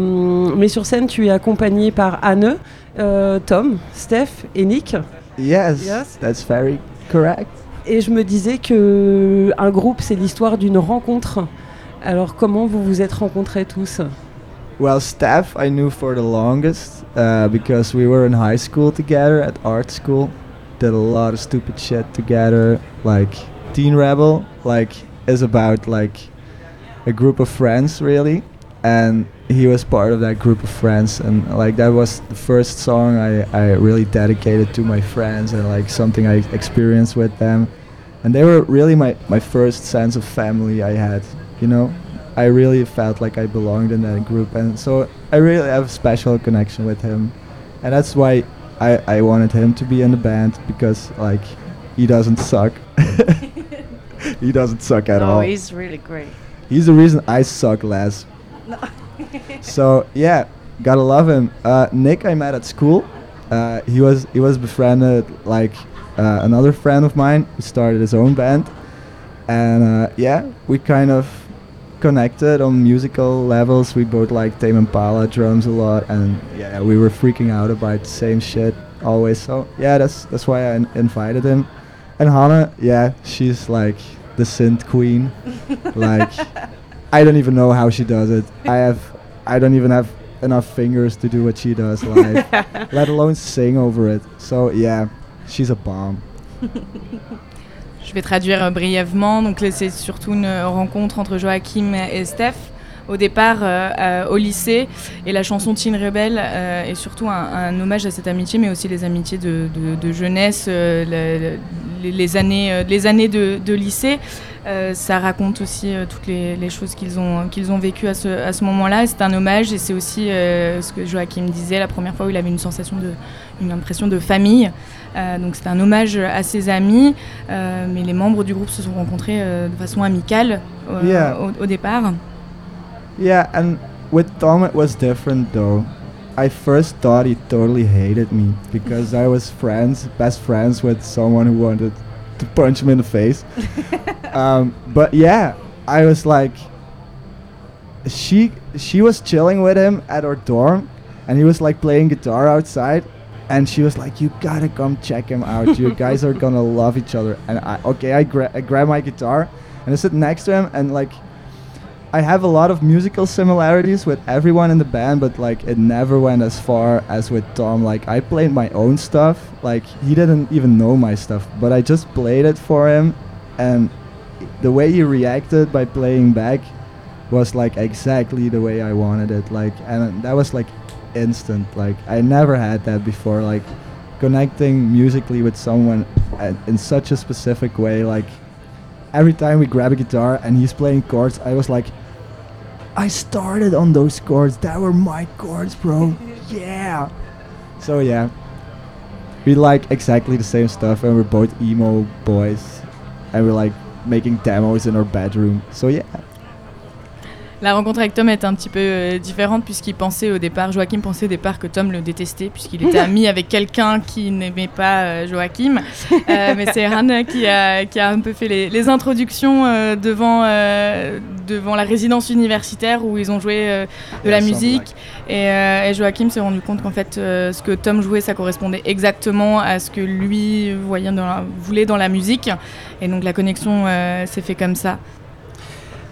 mais sur scène, tu es accompagné par Anne, euh, Tom, Steph et Nick. Yes, Yes. that's very correct. Et je me disais que un groupe, c'est l'histoire d'une rencontre. Alors comment vous vous êtes rencontrés tous? Well, Steph, I knew for the longest uh, because we were in high school together at art school. Did a lot of stupid shit together, like Teen Rebel, like is about like a group of friends really, and he was part of that group of friends, and like that was the first song I I really dedicated to my friends and like something I experienced with them, and they were really my my first sense of family I had, you know. I really felt like I belonged in that group, and so I really have a special connection with him, and that's why I, I wanted him to be in the band because like he doesn't suck. <laughs> <laughs> he doesn't suck at no, all. he's really great. He's the reason I suck less. So yeah, gotta love him. Uh, Nick, I met at school. Uh, he was he was befriended like uh, another friend of mine who started his own band, and uh, yeah, we kind of connected on musical levels. We both like Tame Impala drums a lot, and yeah, we were freaking out about the same shit always. So yeah, that's that's why I in- invited him. And Hannah, yeah, she's like the synth queen. like <laughs> I don't even know how she does it. I have I don't even have enough fingers to do what she does <laughs> live, let alone sing over it. So yeah, she's a bomb. <laughs> Je vais traduire euh, brièvement. Donc là, c'est surtout une euh, rencontre entre Joachim et Steph au départ euh, euh, au lycée et la chanson Teen Rebel euh, est surtout un, un hommage à cette amitié mais aussi les amitiés de, de- de jeunesse euh, le- le- les, les années euh, les années de, de lycée Euh, ça raconte aussi euh, toutes les, les choses qu'ils ont qu'ils ont vécues à ce, à ce moment-là c'est un hommage et c'est aussi euh, ce que Joachim disait la première fois où il avait une sensation de une impression de famille euh, donc c'était un hommage à ses amis, euh, mais les membres du groupe se sont rencontrés euh, de façon amicale euh, Yeah. au, au départ. Yeah, and with Tom it was different though. I first thought he totally hated me because I was friends, best friends with someone who wanted to punch him in the face. <laughs> um, but yeah, I was like, she she was chilling with him at our dorm, and he was like playing guitar outside, and she was like, "You gotta come check him out. you <laughs> guys are gonna love each other." And I okay, I, gra- I grab my guitar and I sit next to him, and like. I have a lot of musical similarities with everyone in the band, but like it never went as far as with Tom. Like I played my own stuff. Like he didn't even know my stuff, but I just played it for him, and the way he reacted by playing back was like exactly the way I wanted it. Like and that was like instant. Like I never had that before. Like connecting musically with someone in such a specific way. Like every time we grab a guitar and he's playing chords, I was like, I started on those chords. That were my chords, bro. <laughs> yeah. So yeah, we like exactly the same stuff, and we're both emo boys, and we're like making demos in our bedroom. So yeah. La rencontre avec Tom est un petit peu euh, différente puisqu'il pensait au départ, Joachim pensait au départ que Tom le détestait puisqu'il était <laughs> ami avec quelqu'un qui n'aimait pas euh, Joachim. Euh, mais c'est Han qui a, qui a un peu fait les, les introductions euh, devant, euh, devant la résidence universitaire où ils ont joué euh, de la musique. Et, euh, et Joachim s'est rendu compte qu'en fait, euh, ce que Tom jouait, ça correspondait exactement à ce que lui voyait dans la- voulait dans la musique. Et donc la connexion euh, s'est fait comme ça.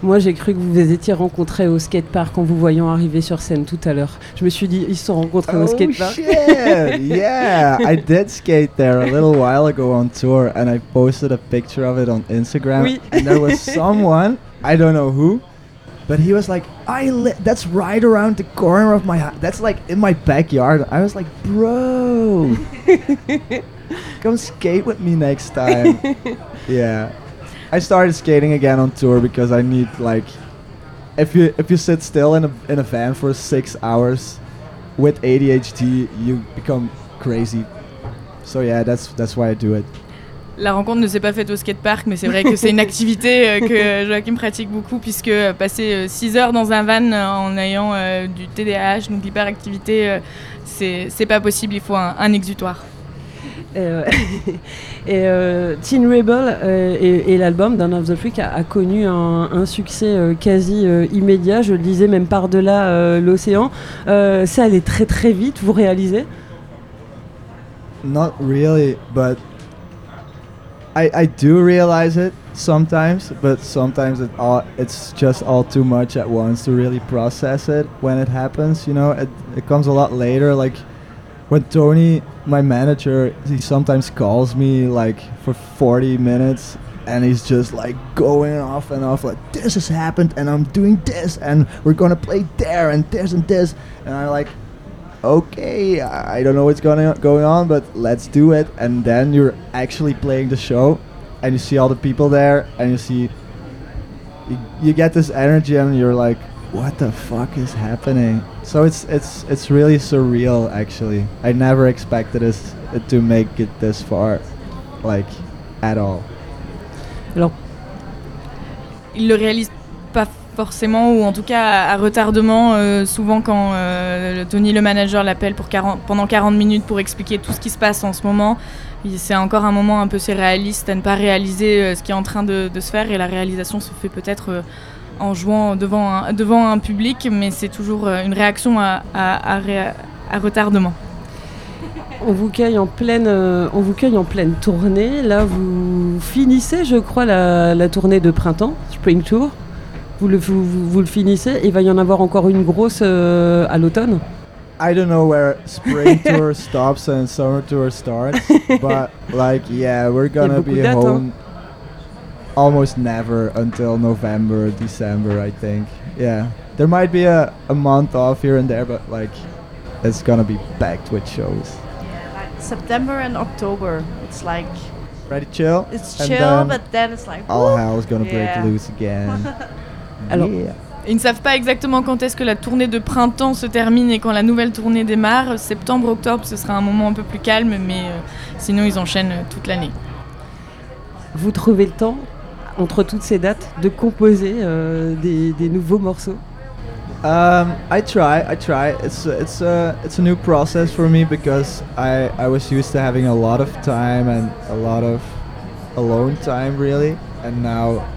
Moi, j'ai cru que vous vous étiez rencontrés au skatepark en vous voyant arriver sur scène tout à l'heure. Je me suis dit, ils se sont rencontrés au Oh skatepark. shit! <laughs> yeah, I did skate there a little while ago on tour, and I posted a picture of it on Instagram. Oui. And there was <laughs> someone I don't know who, but he was like, I li- that's right around the corner of my house. That's like in my backyard. I was like, bro, <laughs> come skate with me next time. yeah, I started skating again on tour because I need like, if you if you sit still in a in a van for six hours, with ADHD, you become crazy. So yeah, that's that's why I do it. La rencontre ne s'est pas faite au skatepark, mais c'est vrai que c'est une <laughs> activité euh, que Joachim pratique beaucoup, puisque euh, passer 6 heures dans un van euh, en ayant euh, du TDAH, donc l'hyperactivité, euh, c'est c'est pas possible, il faut un, un exutoire. <laughs> Et euh, Teen Rebel euh, et, et l'album Down of the Freak a, connu un, succès euh, quasi immédiat, je le disais même par-delà l'océan. Ça allait très très vite, vous réalisez? Not really, but I I do realize it sometimes, but sometimes it all it's just all too much at once to really process it when it happens. You know, it it comes a lot later. Like when Tony, my manager, he sometimes calls me like for 40 minutes. And he's just like going off and off, like this has happened, and I'm doing this, and we're gonna play there, and this and this, and I'm like, okay, I don't know what's going going on, but let's do it. And then you're actually playing the show, and you see all the people there, and you see, you, you get this energy, and you're like, what the fuck is happening? So it's it's it's really surreal, actually. I never expected us to make it this far, like, at all. Alors, Il le réalise pas forcément, ou en tout cas à, à retardement, euh, souvent quand euh, Tony, le manager, l'appelle pour 40 pendant 40 minutes pour expliquer tout ce qui se passe en ce moment. C'est encore un moment un peu surréaliste à ne pas réaliser euh, ce qui est en train de, de se faire, et la réalisation se fait peut-être euh, en jouant devant un, devant un public, mais c'est toujours euh, une réaction à, à- à ré- à retardement. On vous cueille en pleine, euh, on vous cueille en pleine tournée. Là, vous finissez, je crois, la, la tournée de printemps, Spring Tour. Vous le, vous, vous- vous le finissez. Il va y en avoir encore une grosse euh, à l'automne. I don't know where spring <laughs> tour stops and summer tour starts, <laughs> but like yeah, we're gonna be dates, hein. Almost never until November, December, I think. Yeah, there might be a, a month off here and there, but like it's gonna be packed with shows. September and October. It's like Ready, chill? it's chill, then but then it's like all whoop. hell's gonna Yeah. break loose again. <laughs> Alors, Yeah. Ils ne savent pas exactement quand est-ce que la tournée de printemps se termine et quand la nouvelle tournée démarre. Septembre, octobre, ce sera un moment un peu plus calme, mais euh, sinon ils enchaînent toute l'année. Vous trouvez le temps, entre toutes ces dates, de composer euh, des, des nouveaux morceaux? Um, I try, I try. It's it's a it's a new process for me because I I was used to having a lot of time and a lot of alone time really, and now,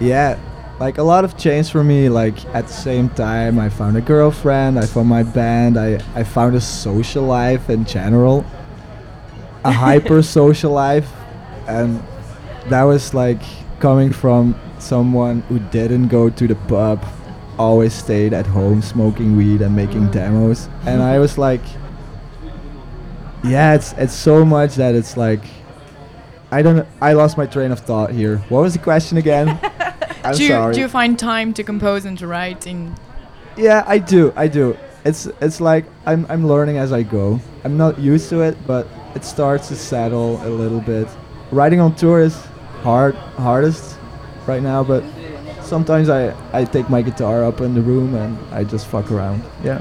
yeah, like a lot of change for me. Like at the same time, I found a girlfriend, I found my band, I I found a social life in general, a <laughs> hyper social life, and that was like coming from someone who didn't go to the pub always stayed at home smoking weed and making demos. And i was like yeah it's it's so much that it's like i don't i lost my train of thought here. What was the question again? <laughs> I'm do, you, sorry. do you find time to compose and to write in yeah i do i do. It's it's like i'm i'm learning as i go. I'm not used to it but it starts to settle a little bit. Writing on tour is hard hardest right now but sometimes i i take my guitar up in the room and i just fuck around yeah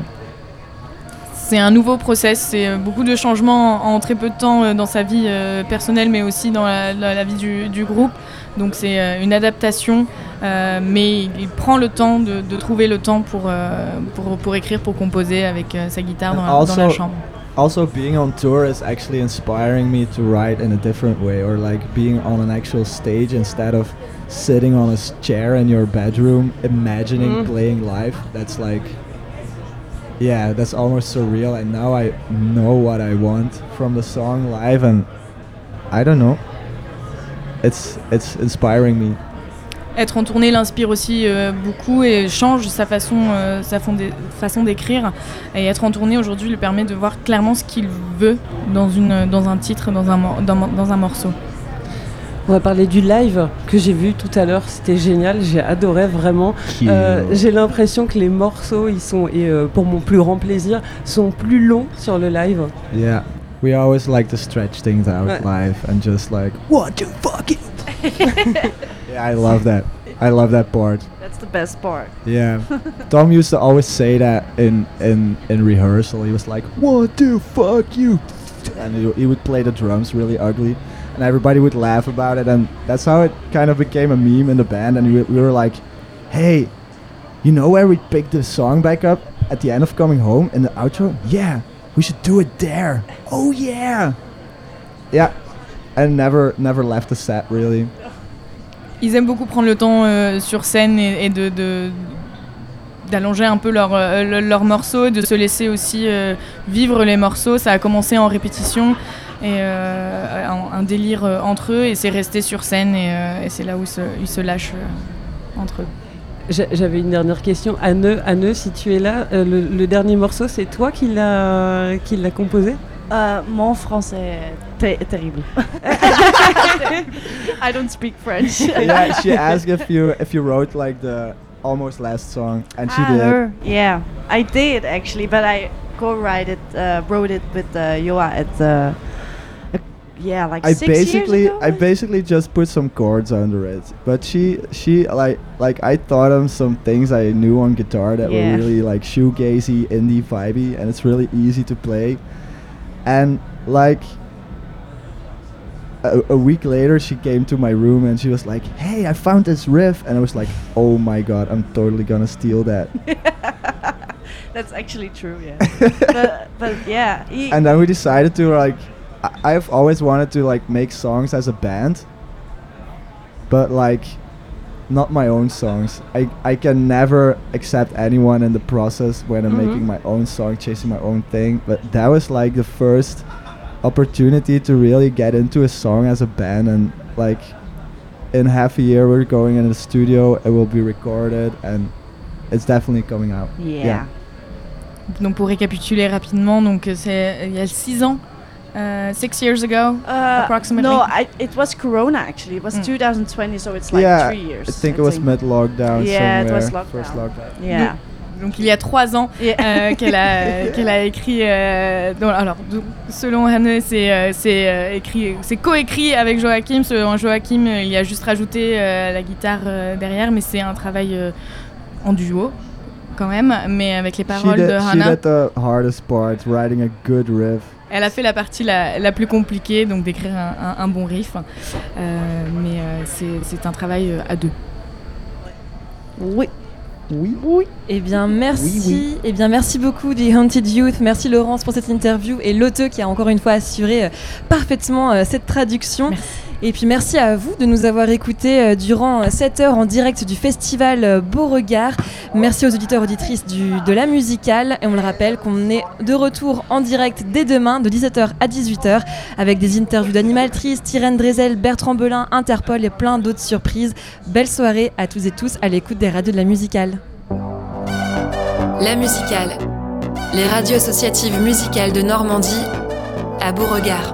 C'est un nouveau process, c'est euh, beaucoup de changements en, très peu de temps euh, dans sa vie euh, personnelle, mais aussi dans la, la- la vie du, du groupe. Donc c'est une adaptation, euh, mais il, prend le temps de, de trouver le temps pour, euh, pour, pour écrire, pour composer avec sa guitare dans, la- dans la chambre. Also being on tour is actually inspiring me to write in a different way or like being on an actual stage instead of sitting on a chair in your bedroom imagining Mm. playing live. That's like yeah that's almost surreal and now i know what i want from the song live and i don't know. It's it's inspiring me Être en tournée l'inspire aussi euh, beaucoup et change sa façon, euh, sa façon d'écrire. Et être en tournée aujourd'hui lui permet de voir clairement ce qu'il veut dans, une, dans un titre, dans un, dans, dans un morceau. On va parler du live que j'ai vu tout à l'heure. C'était génial. J'ai adoré vraiment. Euh, j'ai l'impression que les morceaux, ils sont, et euh, pour mon plus grand plaisir, sont plus longs sur le live. Yeah. We always like to stretch things out Ouais. live and just like, what the fuck? it? <laughs> yeah, I love that. I love that part. That's the best part. Yeah. <laughs> Tom used to always say that in, in, in rehearsal. He was like, what the fuck you? And he, he would play the drums really ugly. And everybody would laugh about it. And that's how it kind of became a meme in the band. And we, we were like, hey, you know where we picked the song back up at the end of Coming Home in the outro? Yeah, we should do it there. Oh yeah. Yeah. And never never left the set really. Ils aiment beaucoup prendre le temps euh, sur scène et, et de, de- d'allonger un peu leurs euh, le- leurs morceaux, de se laisser aussi euh, vivre les morceaux. Ça a commencé en répétition et euh, un, un délire euh, entre eux et c'est resté sur scène et, euh, et c'est là où ils se, ils se lâchent euh, entre eux. J'a- J'avais une dernière question. Anne, Anne, si tu es là, euh, le, le dernier morceau, c'est toi qui l'as qui l'a composé? Euh, mon français ter- terrible. <laughs> I don't speak French. yeah, she asked if you if you <laughs> wrote like the almost last song, and she Ah, did. her. Yeah, I did actually, but I co-wrote it, uh, wrote it with uh, Joa at uh, uh, yeah, like I six basically years ago. I basically just put some chords under it, but she she like like I taught him some things I knew on guitar that Yeah. were really like shoegazy, indie vibey, and it's really easy to play. And like a, a week later, she came to my room and she was like, "Hey, I found this riff," and I was like, "Oh my god, I'm totally gonna steal that." <laughs> That's actually true, yeah. <laughs> but but yeah, and then we decided to like I- I've always wanted to like make songs as a band but like not my own songs I, I can never accept anyone in the process when I'm Mhm. making my own song chasing my own thing but that was like the first opportunity to really get into a song as a band and like in half a year we're going in the studio it will be recorded and it's definitely coming out yeah. Donc pour récapituler rapidement, donc euh, c'est il y a 6 ans, euh, six years ago, Uh, approximately. no, I, it was Corona actually. It was Mm. 2020, so it's like yeah three years. I think it was mid lockdown Yeah, it was lockdown. first lockdown Yeah. Donc il y a trois ans euh, qu'elle a, <laughs> qu'elle a écrit. euh, donc, alors donc, selon Hanne, c'est euh, c'est euh, écrit, c'est coécrit avec Joachim. Selon Joachim, il y a juste rajouté euh, la guitare euh, derrière, mais c'est un travail euh, en duo quand même, mais avec les She paroles did, de Hannah. did the hardest part, writing a good riff. Elle a fait la partie la, la plus compliquée, donc d'écrire un, un- un bon riff. Euh, mais euh, c'est- c'est un travail euh, à deux. Oui. Oui. Oui. Eh bien, merci. Oui, oui. Eh bien, merci beaucoup des Haunted Youth. Merci Laurence pour cette interview et Lotte qui a encore une fois assuré euh, parfaitement euh, cette traduction. Et puis merci à vous de nous avoir écoutés euh, durant 7 heures en direct du festival euh, Beauregard. Merci aux auditeurs auditrices du, de la musicale. Et on le rappelle qu'on est de retour en direct dès demain de 17h à 18h avec des interviews d'Animaltrice, Tyrène Drezel, Bertrand Belin, Interpol et plein d'autres surprises. Belle soirée à tous et tous à l'écoute des radios de la musicale. La musicale. Les radios associatives musicales de Normandie à Beauregard.